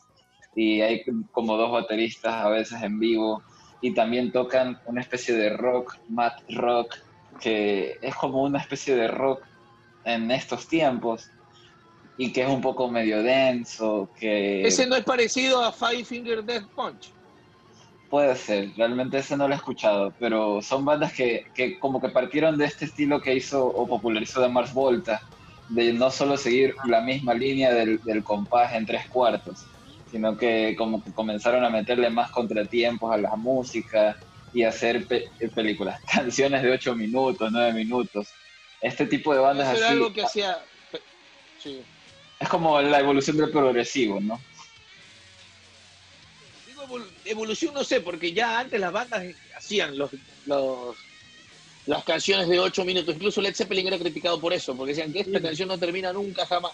y hay como dos bateristas a veces en vivo y también tocan una especie de rock, mat rock, que es como una especie de rock en estos tiempos y que es un poco medio denso, que Ese no es parecido a Five Finger Death Punch. puede ser, realmente ese no lo he escuchado, pero son bandas que, que como que partieron de este estilo que hizo o popularizó de Mars Volta, de no solo seguir la misma línea del, del compás en tres cuartos, sino que como que comenzaron a meterle más contratiempos a la música y hacer pe- películas, canciones de ocho minutos, nueve minutos. Este tipo de bandas Eso era así algo que hacía. Sí. es como la evolución del progresivo, ¿no? Digo evol- evolución, no sé, porque ya antes las bandas hacían los, los- las canciones de 8 minutos. Incluso Led Zeppelin era criticado por eso, porque decían que esta canción no termina nunca jamás.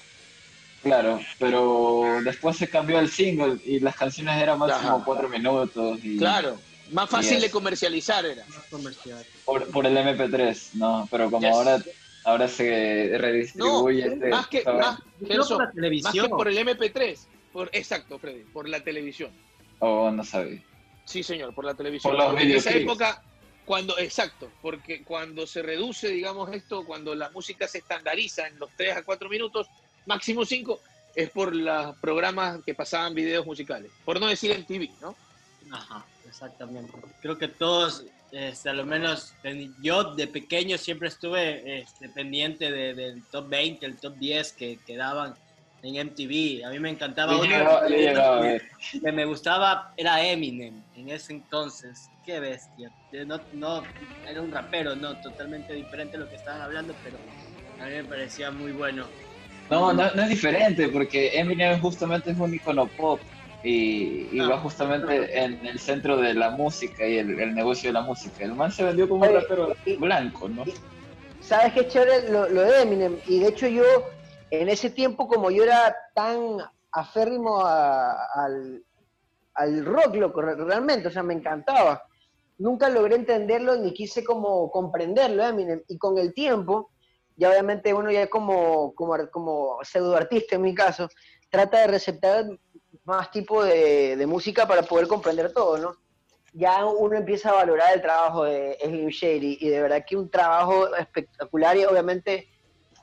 Claro, pero después se cambió al single y las canciones eran máximo Ajá. cuatro minutos y Claro, más fácil Yes. de comercializar era. Más comercial. por, por el MP3, ¿no? Pero como Yes. ahora ahora se redistribuye No, este- más que, esta- más, Gerson, por la más que televisión. por el MP3. Por, exacto, Freddy, por la televisión. Oh, no sabía. Sí, señor, por la televisión. Por los en esa época, cuando, exacto, porque cuando se reduce, digamos, esto, cuando la música se estandariza en los 3 a 4 minutos, máximo 5, es por los programas que pasaban videos musicales. Por no decir en TV, ¿no? Ajá, exactamente. Creo que todos, este, a lo menos yo de pequeño siempre estuve este, pendiente de- del top 20, el top 10 que, que daban en MTV. A mí me encantaba uno llegaba- yo llegaba a ver. que me gustaba, era Eminem en ese entonces. Qué bestia. Eh, No, no, era un rapero, no, totalmente diferente a lo que estaban hablando, pero a mí me parecía muy bueno. No, no, no es diferente, porque Eminem justamente es un icono pop y, y Ah, va justamente en el centro de la música y el, el negocio de la música. El man se vendió como un rapero blanco, ¿no? ¿Sabes qué chévere lo, lo de Eminem? Y de hecho yo, en ese tiempo, como yo era tan aférrimo a- al, al rock, loco, re- realmente, o sea, me encantaba. Nunca logré entenderlo ni quise como comprenderlo, Eminem. Y con el tiempo, ya obviamente uno ya como, como, como pseudoartista en mi caso, trata de receptar más tipo de, de música para poder comprender todo, ¿no? ya uno empieza a valorar el trabajo de Slim Shady y de verdad que un trabajo espectacular y obviamente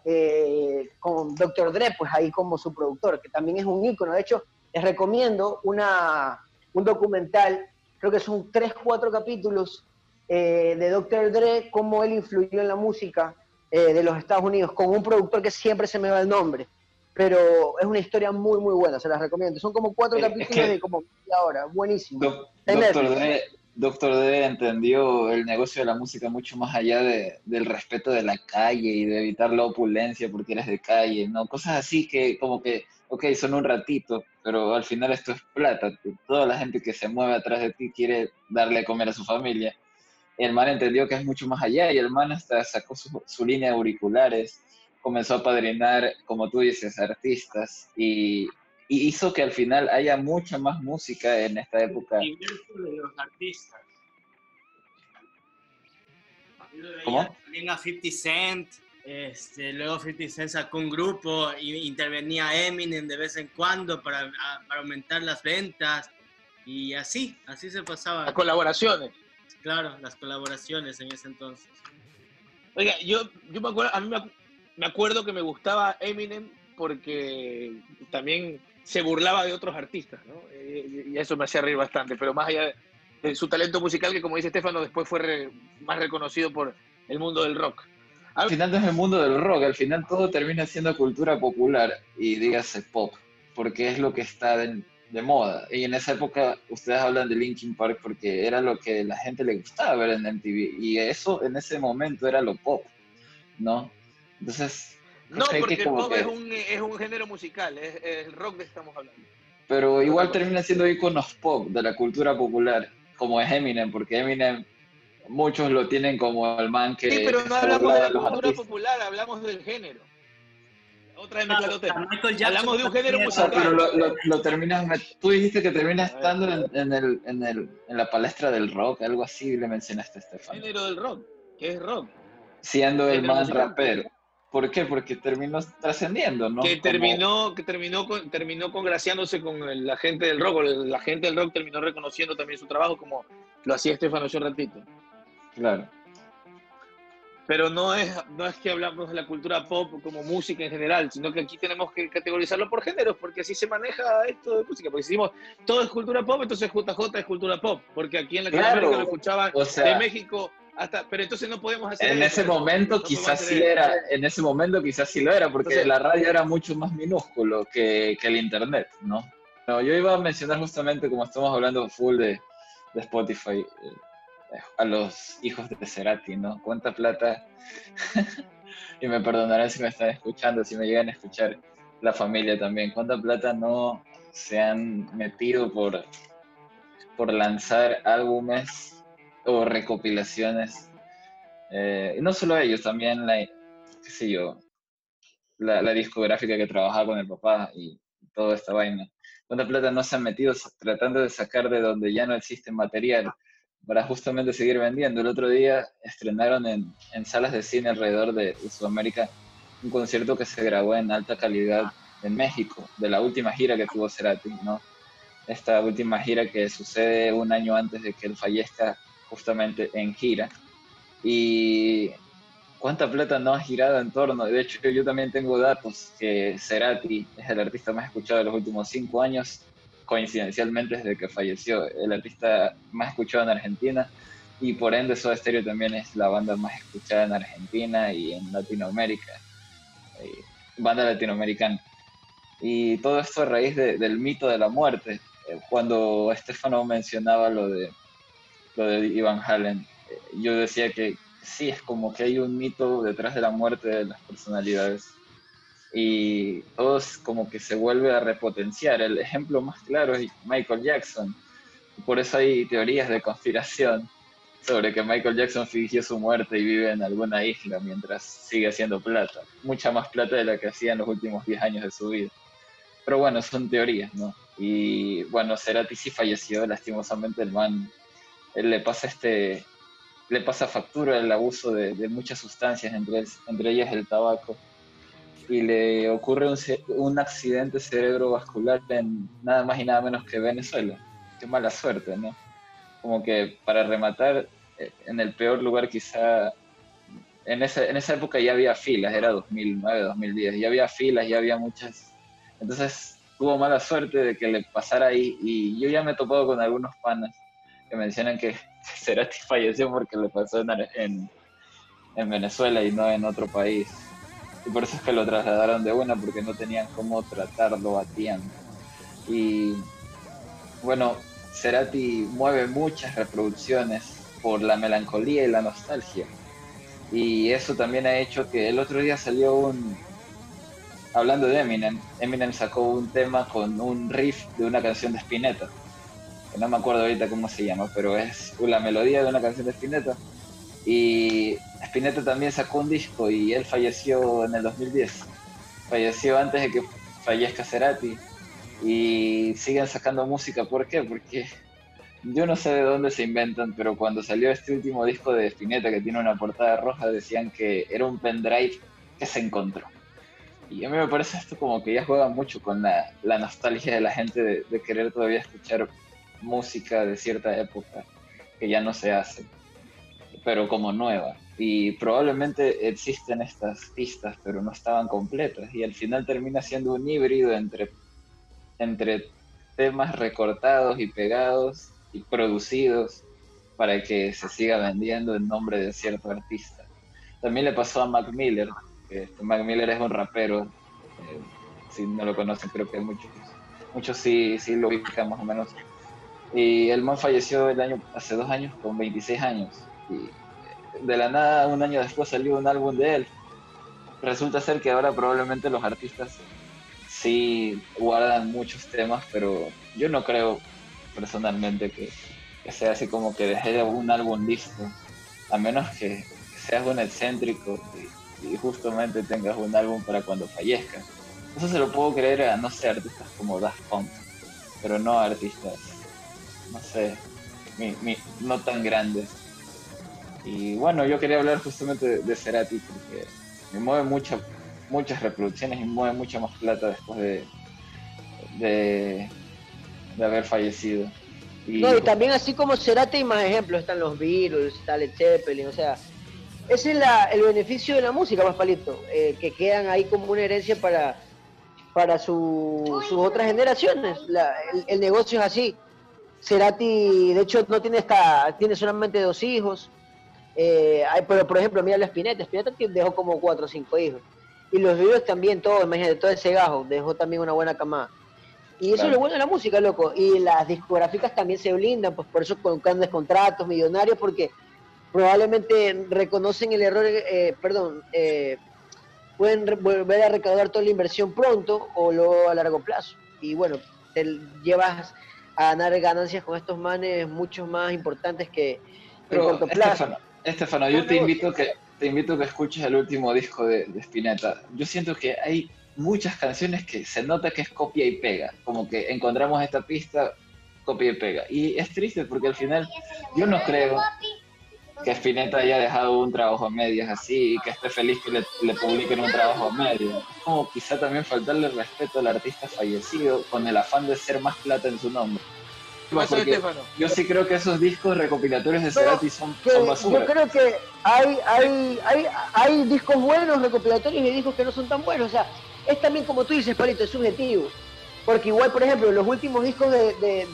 eh, con Dr. Dre, pues ahí como su productor, que también es un ícono. De hecho, les recomiendo una, un documental, creo que son tres, cuatro capítulos eh, de Dr. Dre, cómo él influyó en la música eh, de los Estados Unidos, con un productor que siempre se me va el nombre. Pero es una historia muy, muy buena, se las recomiendo. Son como cuatro Eh, es capítulos que- de como media hora, buenísimo. Doc- En Doctor Netflix. D, Doctor D entendió el negocio de la música mucho más allá de- del respeto de la calle y de evitar la opulencia porque eres de calle, ¿no? Cosas así que como que, ok, son un ratito, pero al final esto es plata. Toda la gente que se mueve atrás de ti quiere darle a comer a su familia. El man entendió que es mucho más allá y el man hasta sacó su, su línea de auriculares, comenzó a padrinar, como tú dices, artistas y, y hizo que al final haya mucha más música en esta época. de los artistas. ¿Cómo? También a 50 Cent, este, luego 50 Cent sacó un grupo y intervenía Eminem de vez en cuando para, a- para aumentar las ventas y así, así se pasaba. Las colaboraciones. Claro, las colaboraciones en ese entonces. Oiga, yo, yo me acuerdo, a mí me, acu- me acuerdo que me gustaba Eminem porque también se burlaba de otros artistas, ¿no? Eh, Y eso me hacía reír bastante, pero más allá de, de su talento musical, que como dice Estefano, después fue re- más reconocido por el mundo del rock. Al final no es el mundo del rock, al final todo termina siendo cultura popular y dígase pop, porque es lo que está de, de moda. Y en esa época ustedes hablan de Linkin Park porque era lo que la gente le gustaba ver en MTV y eso en ese momento era lo pop, ¿no? Entonces, No, que porque el pop que- es, un, es un género musical, es, es el rock de que estamos hablando. pero igual termina siendo iconos pop de la cultura popular, como es Eminem, porque Eminem muchos lo tienen como el man que Sí, pero no hablamos de la cultura artistas. popular, hablamos del género. Otra vez me Claro, claro, tema. a Michael Jackson Hablamos de un género musical. pero lo, lo- lo terminas, tú dijiste que termina estando en, en el, en, el, en la palestra del rock, algo así le mencionaste a Estefan. género del rock, que es rock. Siendo el más musical. rapero. ¿Por qué? Porque terminó trascendiendo, ¿no? que Como- terminó, que terminó, con, terminó congraciándose con el- la gente del rock, o la gente del rock terminó reconociendo también su trabajo como lo hacía Estefano hace un ratito. Claro. Pero no es, no es que hablamos de la cultura pop como música en general, sino que aquí tenemos que categorizarlo por géneros, porque así se maneja esto de música. Porque si decimos todo es cultura pop, entonces JJ es cultura pop, porque aquí en Latinoamérica Claro. lo escuchaban O sea- de México hasta, pero entonces no podemos hacer En eso. ese momento No quizás sí eso. era, en ese momento quizás sí lo era, porque Entonces- la radio era mucho más minúsculo que, que el internet, ¿no? No, yo iba a mencionar justamente, como estamos hablando full de, de Spotify, eh, a los hijos de Cerati, ¿no? ¿Cuánta plata? y me perdonarán si me están escuchando, si me llegan a escuchar la familia también. ¿Cuánta plata no se han metido por, por lanzar álbumes o recopilaciones? Eh, y no solo ellos, también la, yo, la, la discográfica que trabajaba con el papá y toda esta vaina. ¿Cuánta plata no se han metido tratando de sacar de donde ya no existe material para justamente seguir vendiendo? El otro día estrenaron en, salas de cine alrededor de, de Sudamérica un concierto que se grabó en alta calidad en México, de la última gira que tuvo Cerati, ¿no? Esta última gira que sucede un año antes de que él fallezca justamente en gira. Y cuánta plata no ha girado en torno. De hecho, yo también tengo datos que Cerati es el artista más escuchado de los últimos cinco años, coincidencialmente desde que falleció. El artista más escuchado en Argentina y por ende Soda Stereo también es la banda más escuchada en Argentina y en Latinoamérica. eh, banda latinoamericana. Y todo esto a raíz de- del mito de la muerte. Eh, Cuando Estefano mencionaba lo de, lo de Ivan Halen, eh, yo decía que sí, es como que hay un mito detrás de la muerte de las personalidades. Y todo como que se vuelve a repotenciar. El ejemplo más claro es Michael Jackson. Por eso hay teorías de conspiración sobre que Michael Jackson fingió su muerte y vive en alguna isla mientras sigue haciendo plata. Mucha más plata de la que hacía en los últimos 10 años de su vida. Pero bueno, son teorías, ¿no? Y bueno, Cerati sí falleció, lastimosamente el man, él le pasa este, le pasa factura el abuso de, de muchas sustancias, entre, entre ellas el tabaco, y le ocurre un, un accidente cerebrovascular en nada más y nada menos que Venezuela. Qué mala suerte, ¿no? Como que para rematar, eh, en el peor lugar quizá, en esa, en esa época ya había filas, era 2009, 2010, ya había filas, ya había muchas... Entonces tuvo mala suerte de que le pasara ahí y yo ya me he topado con algunos panas que mencionan que Cerati falleció porque le pasó en, en Venezuela y no en otro país. Y por eso es que lo trasladaron de una, porque no tenían cómo tratarlo a tiempo. Y bueno, Cerati mueve muchas reproducciones por la melancolía y la nostalgia. Y eso también ha hecho que el otro día salió un... Hablando de Eminem, Eminem sacó un tema con un riff de una canción de Spinetta que no me acuerdo ahorita cómo se llama, pero es la melodía de una canción de Spinetta. Y Spinetta también sacó un disco y él falleció en el 2010. Falleció antes de que fallezca Cerati. Y siguen sacando música, ¿por qué? Porque yo no sé de dónde se inventan, pero cuando salió este último disco de Spinetta que tiene una portada roja, decían que era un pendrive que se encontró. Y a mí me parece esto como que ya juega mucho con la, nostalgia de la gente de querer todavía escuchar música de cierta época que ya no se hace, pero como nueva. Y probablemente existen estas pistas, pero no estaban completas. Y al final termina siendo un híbrido entre, entre temas recortados y pegados y producidos para que se siga vendiendo en nombre de cierto artista. También le pasó a Mac Miller, este Mac Miller es un rapero, eh, si no lo conocen creo que muchos, muchos sí, sí lo ubican más o menos. Y el man falleció el año, hace dos años con 26 años. Y de la nada, un año después salió un álbum de él. Resulta ser que ahora probablemente los artistas sí guardan muchos temas, pero yo no creo personalmente que, que sea así como que dejé un álbum listo, a menos que seas un excéntrico y, justamente tengas un álbum para cuando fallezcas. Eso se lo puedo creer a, no sé, artistas como Daft Punk, pero no artistas, no sé, mi- mi- no tan grandes. Y bueno, yo quería hablar justamente de, de Cerati porque me mueve mucha, muchas reproducciones y mueve mucha más plata después de, de, haber fallecido. Y, No, y también así como Cerati más ejemplos, están los Beatles, está Led Zeppelin, o sea, ese es la- el beneficio de la música, más palito, eh, que quedan ahí como una herencia para, para su- sus otras generaciones. El, negocio es así. Cerati, de hecho, no tiene esta, tiene solamente dos hijos. Eh, pero, por ejemplo, mira la Spinetta. Spinetta dejó como cuatro o cinco hijos. Y los videos también, todo, imagínate, todo ese gajo, dejó también una buena camada. Y eso es lo bueno de la música, loco. Y las discográficas también se blindan, pues por eso con grandes contratos millonarios, porque probablemente reconocen el error, eh, perdón, eh, pueden volver a recaudar toda la inversión pronto o luego a largo plazo. Y bueno, te llevas a ganar ganancias con estos manes mucho más importantes que en corto plazo. Estefano, yo te invito, que, te invito a que escuches el último disco de, de Spinetta. Yo siento que hay muchas canciones que se nota que es copia y pega, como que encontramos esta pista, copia y pega. Y es triste porque al final yo no creo que Spinetta haya dejado un trabajo a medias así y que esté feliz que le, le publiquen un trabajo a medias. Como quizá también faltarle respeto al artista fallecido con el afán de ser más plata en su nombre. Yo sí creo que esos discos recopilatorios de Cerati son, basura. Yo creo que hay, hay, hay, hay discos buenos recopilatorios y discos que no son tan buenos. O sea, es también como tú dices, Palito, es subjetivo. Porque igual, por ejemplo, los últimos discos de, de,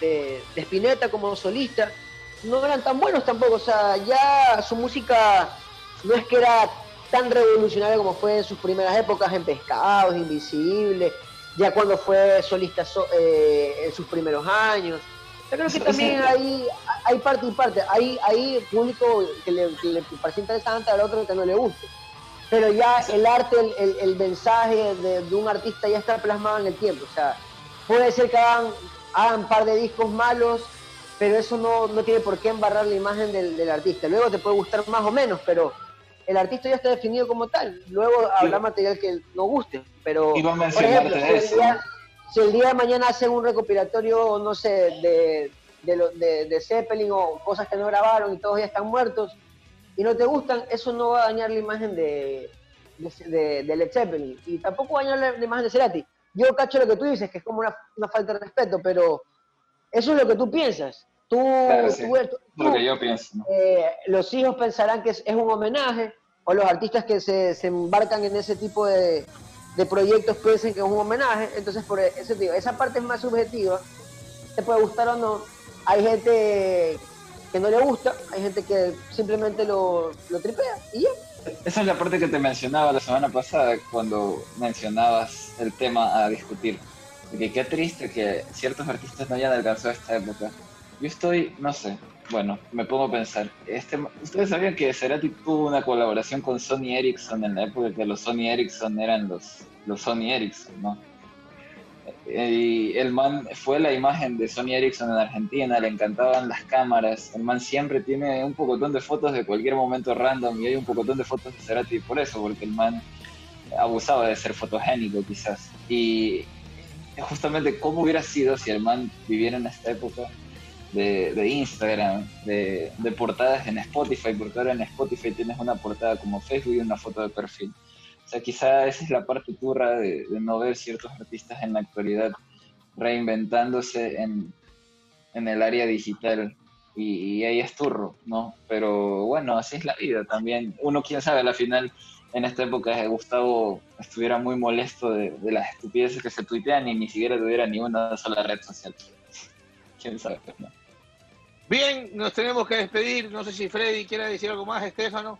de, de Spinetta como solista, no eran tan buenos tampoco. O sea, ya su música no es que era tan revolucionaria como fue en sus primeras épocas en Pescados, Invisible, ya cuando fue solista eh, en sus primeros años. Yo creo que también hay, hay parte y parte. Hay, hay público que le, parece interesante, al otro que no le guste. Pero ya el arte, el, el, mensaje de, de, un artista ya está plasmado en el tiempo. O sea, puede ser que hagan, hagan un par de discos malos pero eso no, no tiene por qué embarrar la imagen del, del, artista. Luego te puede gustar más o menos, pero el artista ya está definido como tal. Luego habrá material que no guste, pero por ejemplo, si el, día, de mañana hacen un recopilatorio, no sé, de, de, de, Zeppelin o cosas que no grabaron y todos ya están muertos y no te gustan, eso no va a dañar la imagen de, de, Led Zeppelin y tampoco va a dañar la, imagen de Cerati. Yo cacho lo que tú dices, que es como una, una falta de respeto, pero eso es lo que tú piensas. Tú, lo que yo pienso. Eh, los hijos pensarán que es, un homenaje, o los artistas que se, se embarcan en ese tipo de, de, proyectos piensen que es un homenaje. Entonces, por ese digo, esa parte es más subjetiva. Te puede gustar o no. Hay gente que no le gusta, hay gente que simplemente lo, lo tripea y ya. Esa es la parte que te mencionaba la semana pasada cuando mencionabas el tema a discutir. Porque qué triste que ciertos artistas no hayan alcanzado esta época yo estoy, no sé, bueno, me pongo a pensar. Este, Ustedes sabían que Cerati tuvo una colaboración con Sony Ericsson en la época que los Sony Ericsson eran los, los Sony Ericsson, ¿no? Y el man fue la imagen de Sony Ericsson en Argentina, le encantaban las cámaras. El man siempre tiene un pocotón de fotos de cualquier momento random y hay un pocotón de fotos de Cerati por eso, porque el man abusaba de ser fotogénico quizás. Y justamente cómo hubiera sido si el man viviera en esta época de, Instagram, de, portadas en Spotify, porque ahora en Spotify tienes una portada como Facebook y una foto de perfil. O sea, quizá esa es la parte turra de, no ver ciertos artistas en la actualidad reinventándose en, el área digital. Y, ahí es turro, ¿no? Pero bueno, así es la vida también. Uno, quién sabe, a la final, en esta época, de Gustavo estuviera muy molesto de, de las estupideces que se tuitean y ni siquiera tuviera ni una sola red social. quién sabe, ¿no? Bien, nos tenemos que despedir. No sé si Freddy quiere decir algo más, Estefano.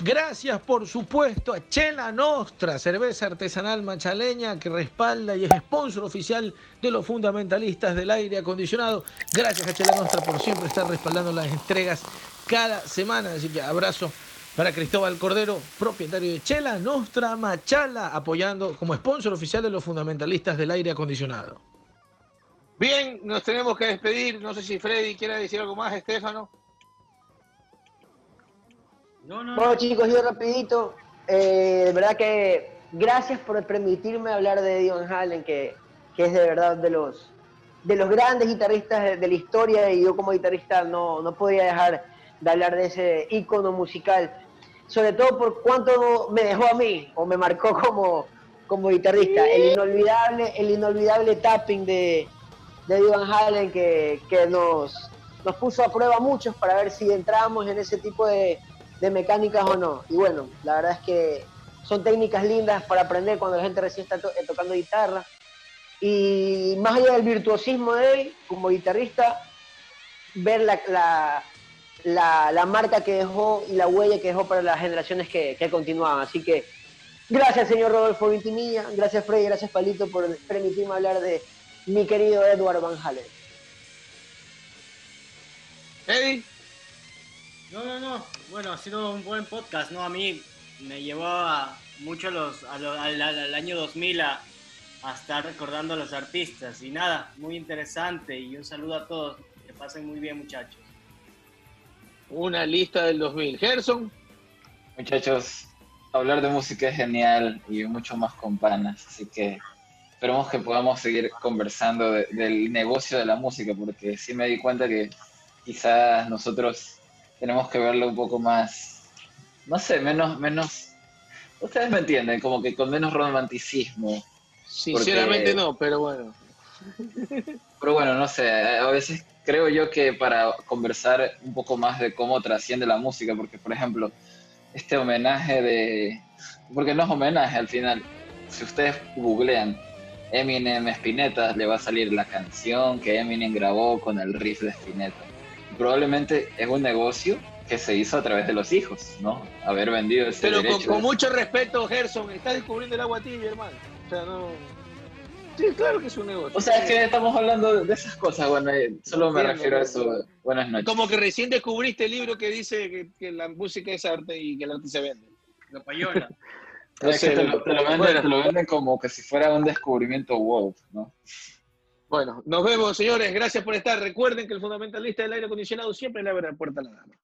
Gracias, por supuesto, a Chela Nostra, cerveza artesanal machaleña que respalda y es sponsor oficial de los fundamentalistas del aire acondicionado. Gracias a Chela Nostra por siempre estar respaldando las entregas cada semana. Así que abrazo para Cristóbal Cordero, propietario de Chela Nostra Machala, apoyando como sponsor oficial de los fundamentalistas del aire acondicionado. Bien, nos tenemos que despedir. No sé si Freddy quiere decir algo más, Estefano. No, no, bueno, chicos, yo rapidito. Eh, de verdad que gracias por permitirme hablar de Dion Hallen, que, que, es de verdad de los, de los grandes guitarristas de, la historia y yo como guitarrista no, no podía dejar de hablar de ese ícono musical, sobre todo por cuánto me dejó a mí o me marcó como, como guitarrista. El inolvidable, el inolvidable tapping de, de Van Halen que, nos, nos puso a prueba muchos para ver si entramos en ese tipo de, mecánicas o no. Y bueno, la verdad es que son técnicas lindas para aprender cuando la gente recién está eh, tocando guitarra. Y más allá del virtuosismo de él, como guitarrista, ver la, la, la marca que dejó y la huella que dejó para las generaciones que, que continuaban. Así que gracias, señor Rodolfo Vintimilla, gracias, Freddy, gracias, Palito, por permitirme hablar de mi querido Edward Van Halen. Eddie, No, no, no. Bueno, ha sido un buen podcast, ¿no? A mí me llevó a mucho los, a lo- al, al- al año 2000 a, a estar recordando a los artistas. Y nada, muy interesante y un saludo a todos. Que pasen muy bien, muchachos. una lista del 2000. Gerson, Muchachos, hablar de música es genial y mucho más con panas, así que esperemos que podamos seguir conversando de- del negocio de la música, porque sí me di cuenta que quizás nosotros tenemos que verlo un poco más, no sé, menos, menos, ustedes me entienden, como que con menos romanticismo. sinceramente Porque- no, pero bueno. Pero bueno, no sé, a veces creo yo que para conversar un poco más de cómo trasciende la música, porque por ejemplo, este homenaje de... Porque no es homenaje al final, si ustedes googlean Eminem Spinetta, le va a salir la canción que Eminem grabó con el riff de Spinetta. Probablemente es un negocio que se hizo a través de los hijos, ¿no? Haber vendido ese Pero con, derecho. con mucho respeto, Gerson, estás descubriendo el agua tibia, hermano. O sea, no. Sí, claro que es un negocio. O sea, es que estamos hablando de esas cosas, bueno, eh, solo me refiero a eso. Buenas noches. Como que recién descubriste el libro que dice que, que la música es arte y que el arte se vende. Lo payola. No Es sé, que te, lo, te lo venden, bueno. te lo venden como que si fuera un descubrimiento wow, ¿no? Bueno, nos vemos, señores. Gracias por estar. Recuerden que el fundamentalista del aire acondicionado siempre le abre la puerta a la dama.